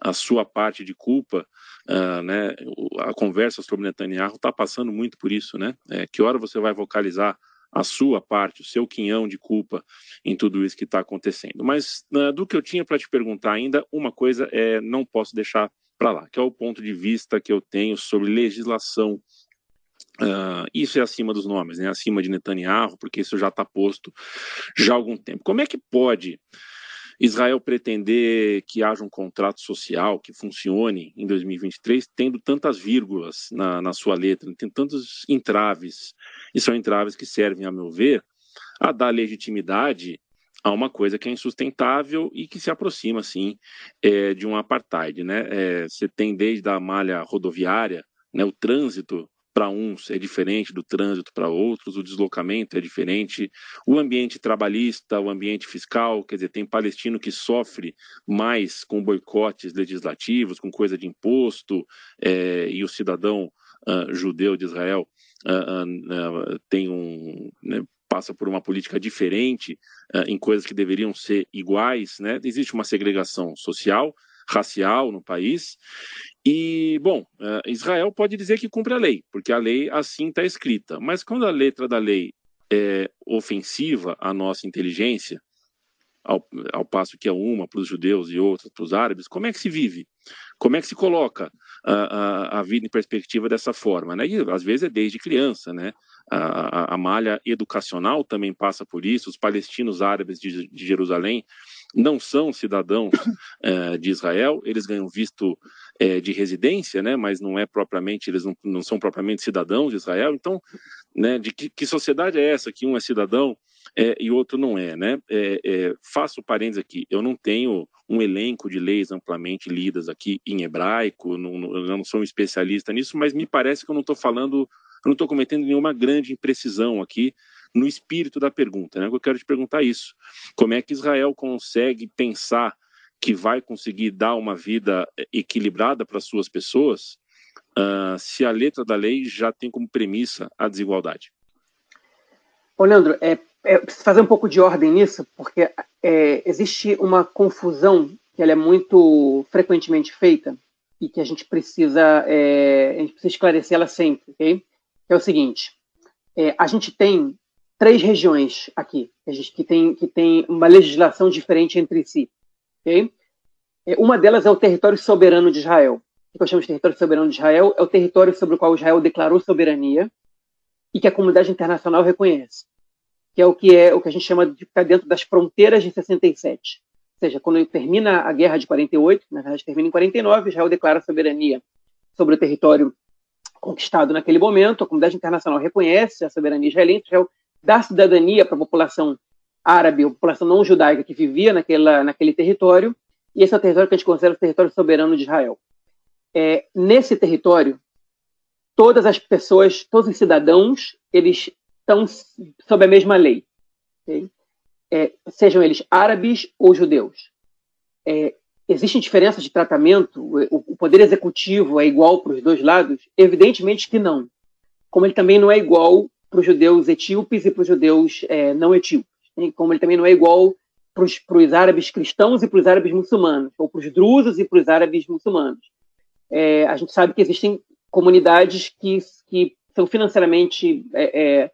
a sua parte de culpa, uh, né? A conversa sobre Netanyahu está passando muito por isso, né? É, que hora você vai vocalizar a sua parte, o seu quinhão de culpa em tudo isso que está acontecendo. Mas uh, do que eu tinha para te perguntar ainda, uma coisa é não posso deixar para lá, que é o ponto de vista que eu tenho sobre legislação. Uh, isso é acima dos nomes, né? Acima de Netanyahu, porque isso já está posto já há algum tempo. Como é que pode Israel pretender que haja um contrato social que funcione em 2023, tendo tantas vírgulas na, na sua letra, tem tantos entraves, e são entraves que servem, a meu ver, a dar legitimidade a uma coisa que é insustentável e que se aproxima, sim, é, de um apartheid. Né? É, você tem desde a malha rodoviária, né, o trânsito para uns é diferente do trânsito para outros, o deslocamento é diferente, o ambiente trabalhista, o ambiente fiscal, quer dizer, tem palestino que sofre mais com boicotes legislativos, com coisa de imposto, é, e o cidadão uh, judeu de Israel uh, uh, tem um. Né, passa por uma política diferente em coisas que deveriam ser iguais, né? Existe uma segregação social, racial no país. E, bom, uh, Israel pode dizer que cumpre a lei, porque a lei assim está escrita. Mas quando a letra da lei é ofensiva à nossa inteligência, ao, ao passo que é uma para os judeus e outra para os árabes, como é que se vive? Como é que se coloca a, a, a vida em perspectiva dessa forma? Né? E às vezes é desde criança, né? A, a, malha educacional também passa por isso. Os palestinos árabes de, de Jerusalém não são cidadãos é, de Israel, eles ganham visto é, de residência, né, mas não é propriamente, eles não, não são propriamente cidadãos de Israel. Então, né, de que, que sociedade é essa que um é cidadão é, e outro não é, né? É, é, faço parênteses aqui, eu não tenho um elenco de leis amplamente lidas aqui em hebraico, não, não, eu não sou um especialista nisso, mas me parece que eu não estou falando, eu não estou cometendo nenhuma grande imprecisão aqui no espírito da pergunta. Né? Eu quero te perguntar isso: como é que Israel consegue pensar que vai conseguir dar uma vida equilibrada para suas pessoas uh, se a letra da lei já tem como premissa a desigualdade? Ô, Leandro, é, é preciso fazer um pouco de ordem nisso, porque é, existe uma confusão que ela é muito frequentemente feita e que a gente precisa, é, a gente precisa esclarecer ela sempre, ok? É o seguinte: é, a gente tem três regiões aqui, que, tem, que tem uma legislação diferente entre si. Okay? É, uma delas é o território soberano de Israel. O que eu chamo de território soberano de Israel é o território sobre o qual Israel declarou soberania e que a comunidade internacional reconhece, que é o que é o que a gente chama de ficar dentro das fronteiras de 67. Ou seja, quando termina a guerra de 48, na verdade termina em 49, Israel declara soberania sobre o território conquistado naquele momento, a comunidade internacional reconhece a soberania israelense, Israel dar cidadania para a população árabe, a população não judaica que vivia naquela, naquele território, e esse é o território que a gente considera o território soberano de Israel. É, nesse território, todas as pessoas, todos os cidadãos, eles estão sob a mesma lei, okay? é, sejam eles árabes ou judeus. É, existem diferenças de tratamento? O, o poder executivo é igual para os dois lados? Evidentemente que não. Como ele também não é igual para os judeus etíopes e para os judeus é, não etíopes. Né? Como ele também não é igual para os árabes cristãos e para os árabes muçulmanos, ou para os drusos e para os árabes muçulmanos. É, a gente sabe que existem comunidades que, que são financeiramente é, é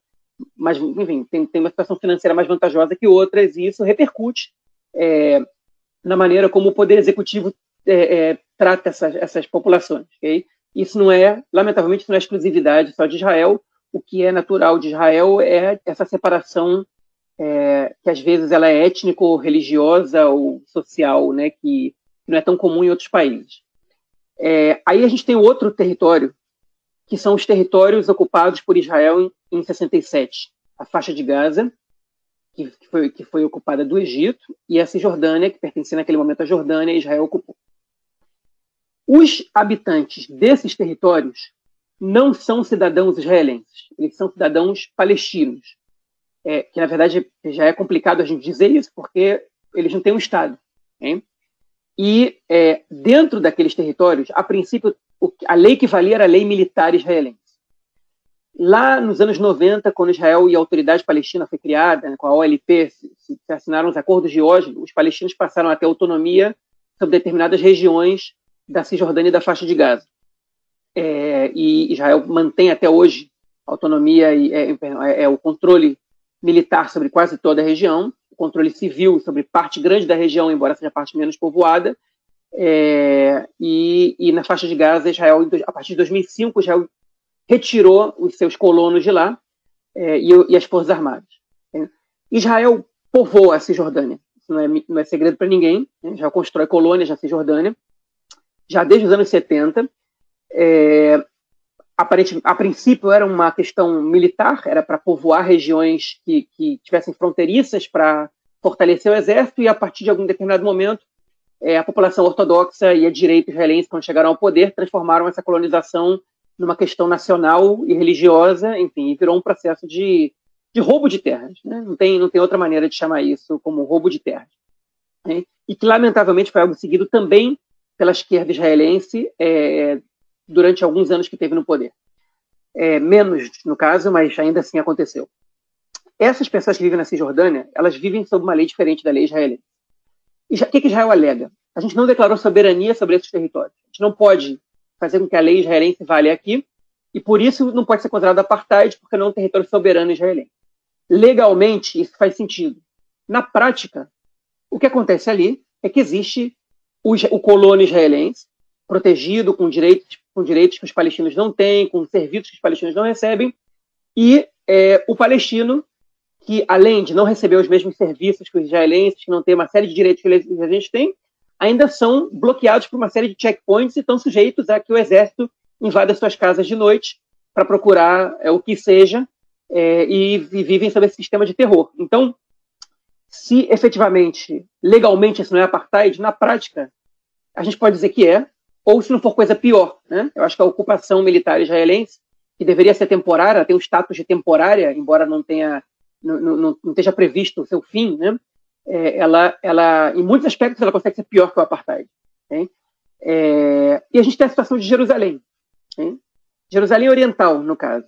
mais, enfim, tem, tem uma situação financeira mais vantajosa que outras, e isso repercute é, na maneira como o Poder Executivo é, trata essas, essas populações. Okay? Isso não é, lamentavelmente, não é exclusividade só de Israel. O que é natural de Israel é essa separação é, que às vezes ela é étnico, religiosa ou social, né, que não é tão comum em outros países. É, aí a gente tem outro território, que são os territórios ocupados por Israel em, em 67. A faixa de Gaza, que, foi, que foi ocupada do Egito, e a Cisjordânia, que pertencia naquele momento à Jordânia, Israel ocupou. Os habitantes desses territórios não são cidadãos israelenses, eles são cidadãos palestinos. É, que na verdade já é complicado a gente dizer isso, porque eles não têm um Estado. Hein? E é, dentro daqueles territórios, a princípio, a lei que valia era a lei militar israelense. Lá nos anos 90, quando Israel e a Autoridade Palestina foi criada, né, com a OLP, se, se, assinaram os acordos de Oslo, os palestinos passaram a ter autonomia sobre determinadas regiões da Cisjordânia e da faixa de Gaza. É, e Israel mantém até hoje autonomia e é, é, é, o controle militar sobre quase toda a região, o controle civil sobre parte grande da região, embora seja parte menos povoada, é, e, e, na faixa de Gaza, Israel, a partir de 2005, Israel retirou os seus colonos de lá é, e, e, as forças armadas. Né? Israel povoa a Cisjordânia, isso não é, não é segredo para ninguém, né? já constrói colônias na Cisjordânia, já desde os anos 70. É, aparente, a princípio era uma questão militar, era para povoar regiões que, que tivessem fronteiriças para fortalecer o exército, e a partir de algum determinado momento, é, a população ortodoxa e a direita israelense, quando chegaram ao poder, transformaram essa colonização numa questão nacional e religiosa, enfim, virou um processo de, de roubo de terras. Né? Não, tem, não tem outra maneira de chamar isso como roubo de terras. Né? E que, lamentavelmente, foi algo seguido também pela esquerda israelense é, durante alguns anos que teve no poder. É, menos, no caso, mas ainda assim aconteceu. Essas pessoas que vivem na Cisjordânia, elas vivem sob uma lei diferente da lei israelense. E o que, Israel alega? A gente não declarou soberania sobre esses territórios. A gente não pode fazer com que a lei israelense valha aqui, e por isso não pode ser considerado apartheid, porque não é um território soberano israelense. Legalmente, isso faz sentido. Na prática, o que acontece ali é que existe o, o colono israelense, protegido com direitos, com direitos que os palestinos não têm, com serviços que os palestinos não recebem, e é, o palestino, que além de não receber os mesmos serviços que os israelenses, que não tem uma série de direitos que a gente tem, ainda são bloqueados por uma série de checkpoints e estão sujeitos a que o exército invada suas casas de noite para procurar é, o que seja é, e, e, vivem sob esse sistema de terror. Então, se efetivamente, legalmente, isso não é apartheid, na prática, a gente pode dizer que é, ou se não for coisa pior. Né? Eu acho que a ocupação militar israelense, que deveria ser temporária, tem um status de temporária, embora não tenha não, não, não esteja previsto o seu fim, né? É, ela, ela, em muitos aspectos, ela consegue ser pior que o apartheid. É, e a gente tem a situação de Jerusalém. Hein? Jerusalém Oriental, no caso.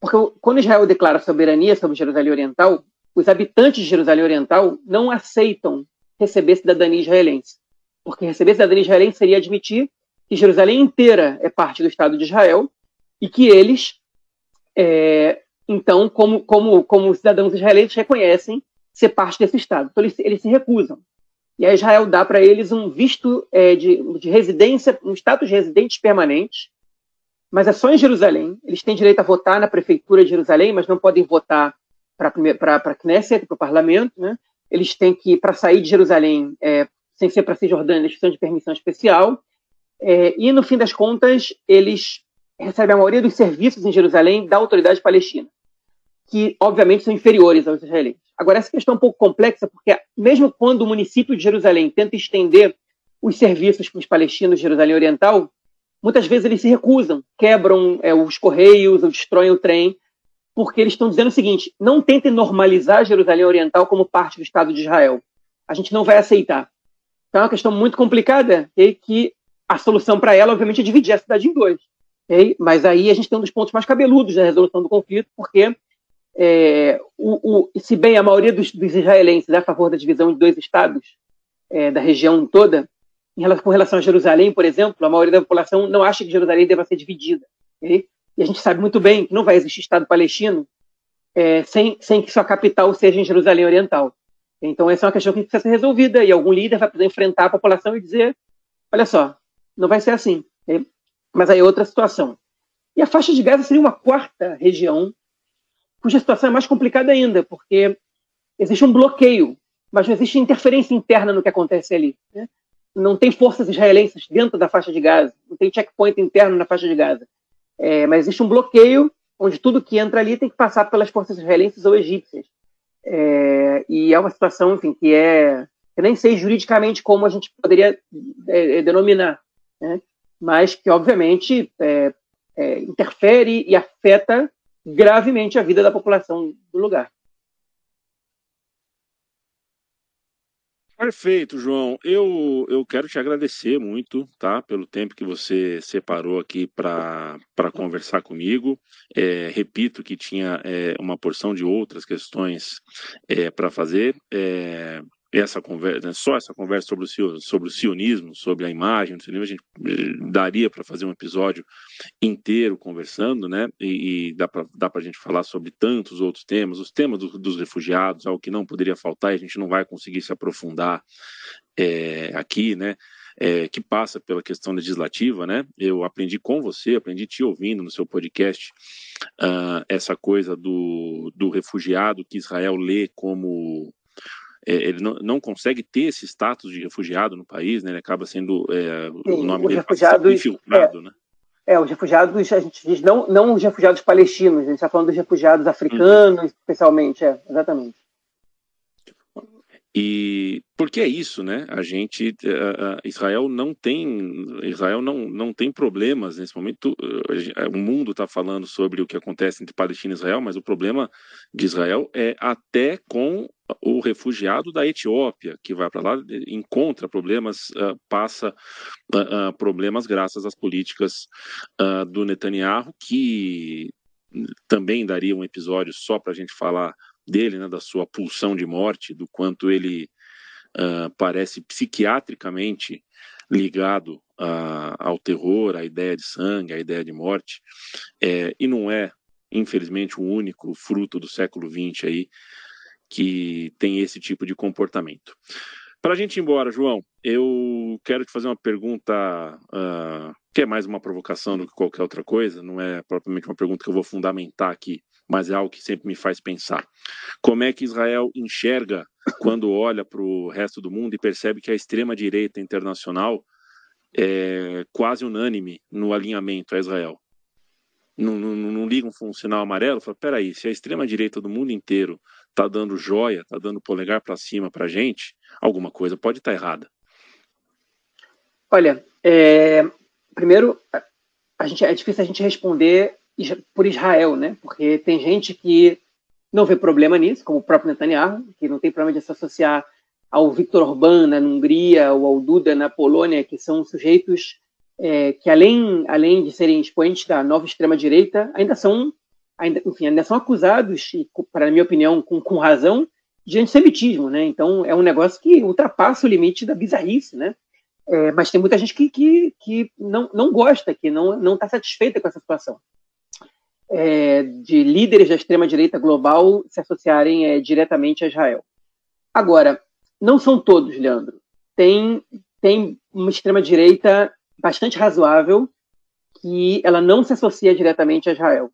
Porque quando Israel declara soberania sobre Jerusalém Oriental, os habitantes de Jerusalém Oriental não aceitam receber cidadania israelense. Porque receber cidadania israelense seria admitir que Jerusalém inteira é parte do Estado de Israel e que eles, é, então, como, como, como cidadãos israelenses, reconhecem ser parte desse Estado. Então, eles, eles se recusam. E a Israel dá para eles um visto é, de, de residência, um status de residentes permanentes, mas é só em Jerusalém. Eles têm direito a votar na prefeitura de Jerusalém, mas não podem votar para a Knesset, para o parlamento, né? Eles têm que, para sair de Jerusalém, é, sem ser para Cisjordânia, eles precisam de permissão especial. É, e, no fim das contas, eles recebem a maioria dos serviços em Jerusalém da autoridade palestina, que, obviamente, são inferiores aos israelenses. Agora, essa questão é um pouco complexa, porque mesmo quando o município de Jerusalém tenta estender os serviços para os palestinos de Jerusalém Oriental, muitas vezes eles se recusam, quebram é, os correios ou destroem o trem, porque eles estão dizendo o seguinte: não tentem normalizar Jerusalém Oriental como parte do Estado de Israel. A gente não vai aceitar. Então é uma questão muito complicada e que a solução para ela, obviamente, é dividir a cidade em dois. Okay? Mas aí a gente tem um dos pontos mais cabeludos da resolução do conflito, porque é, o, o, se bem a maioria dos, dos, israelenses é a favor da divisão de dois estados é, da região toda, relação, com relação a Jerusalém, por exemplo, a maioria da população não acha que Jerusalém deva ser dividida. Okay? E a gente sabe muito bem que não vai existir Estado palestino é, sem, sem que sua capital seja em Jerusalém Oriental. Então, essa é uma questão que precisa ser resolvida e algum líder vai poder enfrentar a população e dizer: olha só, não vai ser assim. Mas aí é outra situação. E a faixa de Gaza seria uma quarta região, cuja situação é mais complicada ainda, porque existe um bloqueio, mas não existe interferência interna no que acontece ali. Né? Não tem forças israelenses dentro da faixa de Gaza, não tem checkpoint interno na faixa de Gaza. É, mas existe um bloqueio onde tudo que entra ali tem que passar pelas forças israelenses ou egípcias. É, e é uma situação, enfim, que é. Eu nem sei juridicamente como a gente poderia é denominar, né? mas que, obviamente, é, é, interfere e afeta gravemente a vida da população do lugar. Perfeito, João. Eu, eu quero te agradecer muito, tá, pelo tempo que você separou aqui para conversar comigo. É, repito que tinha é, uma porção de outras questões é, para fazer. Essa conversa, né, só essa conversa sobre o, sobre o sionismo, sobre a imagem do sionismo, a gente eh, daria para fazer um episódio inteiro conversando, né? E, e dá para dá a gente falar sobre tantos outros temas, os temas do, dos refugiados, algo que não poderia faltar e a gente não vai conseguir se aprofundar é, aqui, né? É, que passa pela questão legislativa, né? Eu aprendi com você, aprendi te ouvindo no seu podcast uh, essa coisa do, do refugiado que Israel lê como é, ele não, não, consegue ter esse status de refugiado no país, né? Ele acaba sendo é, Sim, o nome dele refugiados, infiltrado, é, né? É, os refugiados, a gente diz, não, não os refugiados palestinos, a gente está falando dos refugiados africanos, uhum. especialmente, é, exatamente. E porque é isso, né? A gente, uh, Israel não tem, Israel não, não tem problemas nesse momento. Uh, o mundo está falando sobre o que acontece entre Palestina e Israel, mas o problema de Israel é até com o refugiado da Etiópia que vai para lá encontra problemas, uh, passa problemas graças às políticas do Netanyahu, que também daria um episódio só para a gente falar dele, né, da sua pulsão de morte, do quanto ele uh, parece psiquiatricamente ligado uh, ao terror, à ideia de sangue, à ideia de morte, é, e não é, infelizmente, o único fruto do século XX aí que tem esse tipo de comportamento. Para a gente ir embora, João, eu quero te fazer uma pergunta uh, que é mais uma provocação do que qualquer outra coisa, não é propriamente uma pergunta que eu vou fundamentar aqui mas é algo que sempre me faz pensar. Como é que Israel enxerga quando olha para o resto do mundo e percebe que a extrema-direita internacional é quase unânime no alinhamento a Israel? Não, não, não um sinal amarelo, fala, peraí, se a extrema-direita do mundo inteiro está dando joia, está dando polegar para cima para gente, alguma coisa pode estar tá errada. Olha, é, primeiro, a gente, é difícil a gente responder por Israel, né? Porque tem gente que não vê problema nisso, como o próprio Netanyahu, que não tem problema de se associar ao Viktor Orbán na Hungria ou ao Duda na Polônia, que são sujeitos é, que além além de serem expoentes da nova extrema direita, ainda são ainda, enfim, ainda são acusados, e, para minha opinião, com, com razão, de antissemitismo, né? Então é um negócio que ultrapassa o limite da bizarrice, né? É, mas tem muita gente que, que, que não, não gosta, que não está satisfeita com essa situação é, de líderes da extrema-direita global se associarem é, diretamente a Israel. Agora, não são todos, Leandro. Tem, tem uma extrema-direita bastante razoável que ela não se associa diretamente a Israel,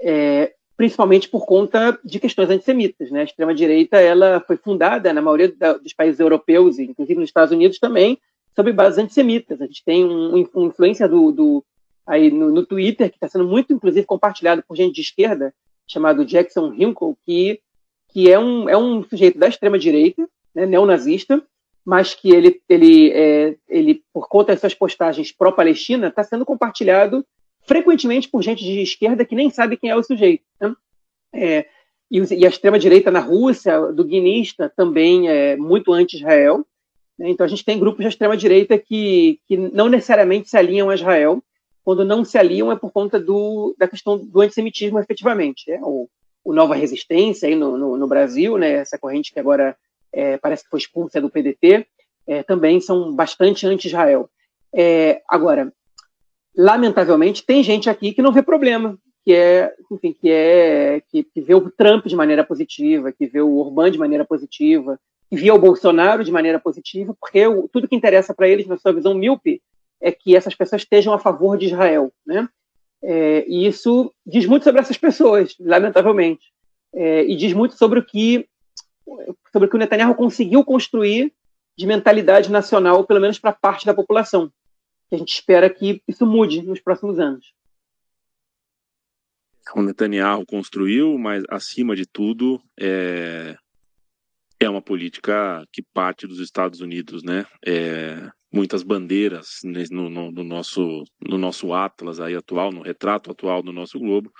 é, principalmente por conta de questões antissemitas. Né? A extrema-direita ela foi fundada na maioria da, dos países europeus, inclusive nos Estados Unidos também, sobre bases antissemitas. A gente tem um, uma influência do, do aí no, no Twitter, que está sendo muito, inclusive, compartilhado por gente de esquerda, chamado Jackson Hinkle, que, que é, um, é um sujeito da extrema-direita, né, neonazista, mas que ele, ele, é, ele, por conta dessas postagens pró-Palestina, está sendo compartilhado frequentemente por gente de esquerda que nem sabe quem é o sujeito. Né? É, e, e, a extrema-direita na Rússia, do guinista, também é muito anti-Israel. Né? Então a gente tem grupos da extrema-direita que, que não necessariamente se alinham a Israel, quando não se aliam é por conta do, da questão do antissemitismo, efetivamente. É, o, o Nova Resistência aí no, no, no, Brasil, né, essa corrente que agora é, parece que foi expulsa do PDT, é, também são bastante anti-Israel. É, agora, lamentavelmente, tem gente aqui que não vê problema, que é, enfim, que é que, que vê o Trump de maneira positiva, que vê o Orbán de maneira positiva, vê o Bolsonaro de maneira positiva, porque tudo que interessa para eles, na sua visão míope, é que essas pessoas estejam a favor de Israel, né? É, e isso diz muito sobre essas pessoas, lamentavelmente, é, e diz muito sobre o que sobre o que o Netanyahu conseguiu construir de mentalidade nacional, pelo menos para parte da população. A gente espera que isso mude nos próximos anos. O Netanyahu construiu, mas acima de tudo é, é uma política que parte dos Estados Unidos, né? É, muitas bandeiras no, no, no, nosso no nosso atlas aí atual, no retrato atual do nosso globo,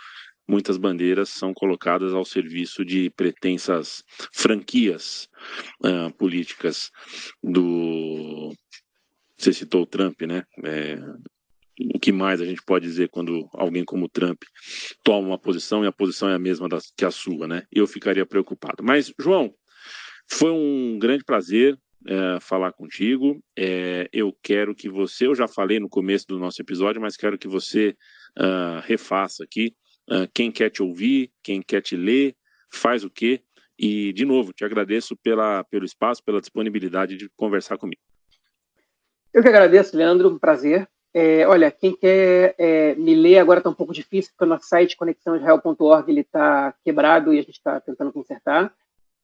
muitas bandeiras são colocadas ao serviço de pretensas franquias uh, políticas do você citou o Trump, né? É, o que mais a gente pode dizer quando alguém como Trump toma uma posição e a posição é a mesma da, que a sua, né? Eu ficaria preocupado. Mas, João, foi um grande prazer é, falar contigo. É, eu quero que você, eu já falei no começo do nosso episódio, mas quero que você uh, refaça aqui. Uh, quem quer te ouvir, quem quer te ler, faz o quê? E, de novo, te agradeço pela, pelo espaço, pela disponibilidade de conversar comigo. Eu que agradeço, Leandro, um prazer. É, olha, quem quer é, me ler agora está um pouco difícil, porque o nosso site conexãoisrael.org está quebrado e a gente está tentando consertar.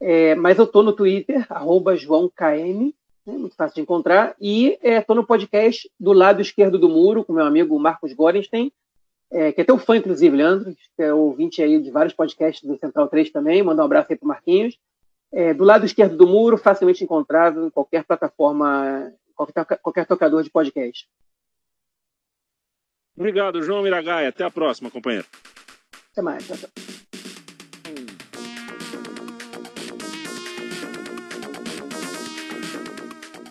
É, mas eu estou no Twitter, arroba JoãoKM, né, muito fácil de encontrar, e estou é, no podcast do lado esquerdo do muro, com meu amigo Marcos Gorenstein, é, que é teu fã, inclusive, Leandro, que é ouvinte aí de vários podcasts do Central 3 também, manda um abraço aí para Marquinhos. É, do lado esquerdo do muro, facilmente encontrável em qualquer plataforma, qualquer, qualquer tocador de podcast. Obrigado, João Miragaia. Até a próxima, companheiro. Até mais. Tchau, tchau.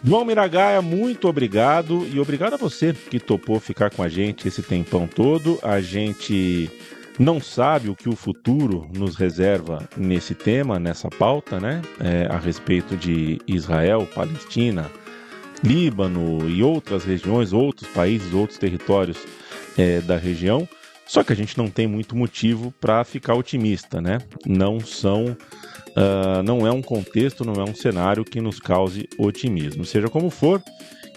João Miragaia, muito obrigado e obrigado a você que topou ficar com a gente esse tempão todo. A gente não sabe o que o futuro nos reserva nesse tema, nessa pauta, né? É, a respeito de Israel, Palestina, Líbano e outras regiões, outros países, outros territórios é, da região. Só que a gente não tem muito motivo para ficar otimista, né? Não são uh, não é um contexto, não é um cenário que nos cause otimismo. Seja como for,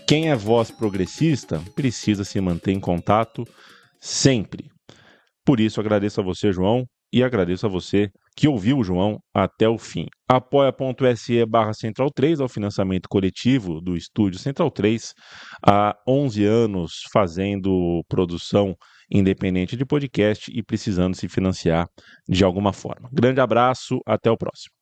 quem é voz progressista precisa se manter em contato sempre. Por isso, agradeço a você, João, e agradeço a você que ouviu o João até o fim. apoia.se barra Central 3 ao financiamento coletivo do estúdio Central 3 há 11 anos fazendo produção independente de podcast e precisando se financiar de alguma forma. Grande abraço, até o próximo.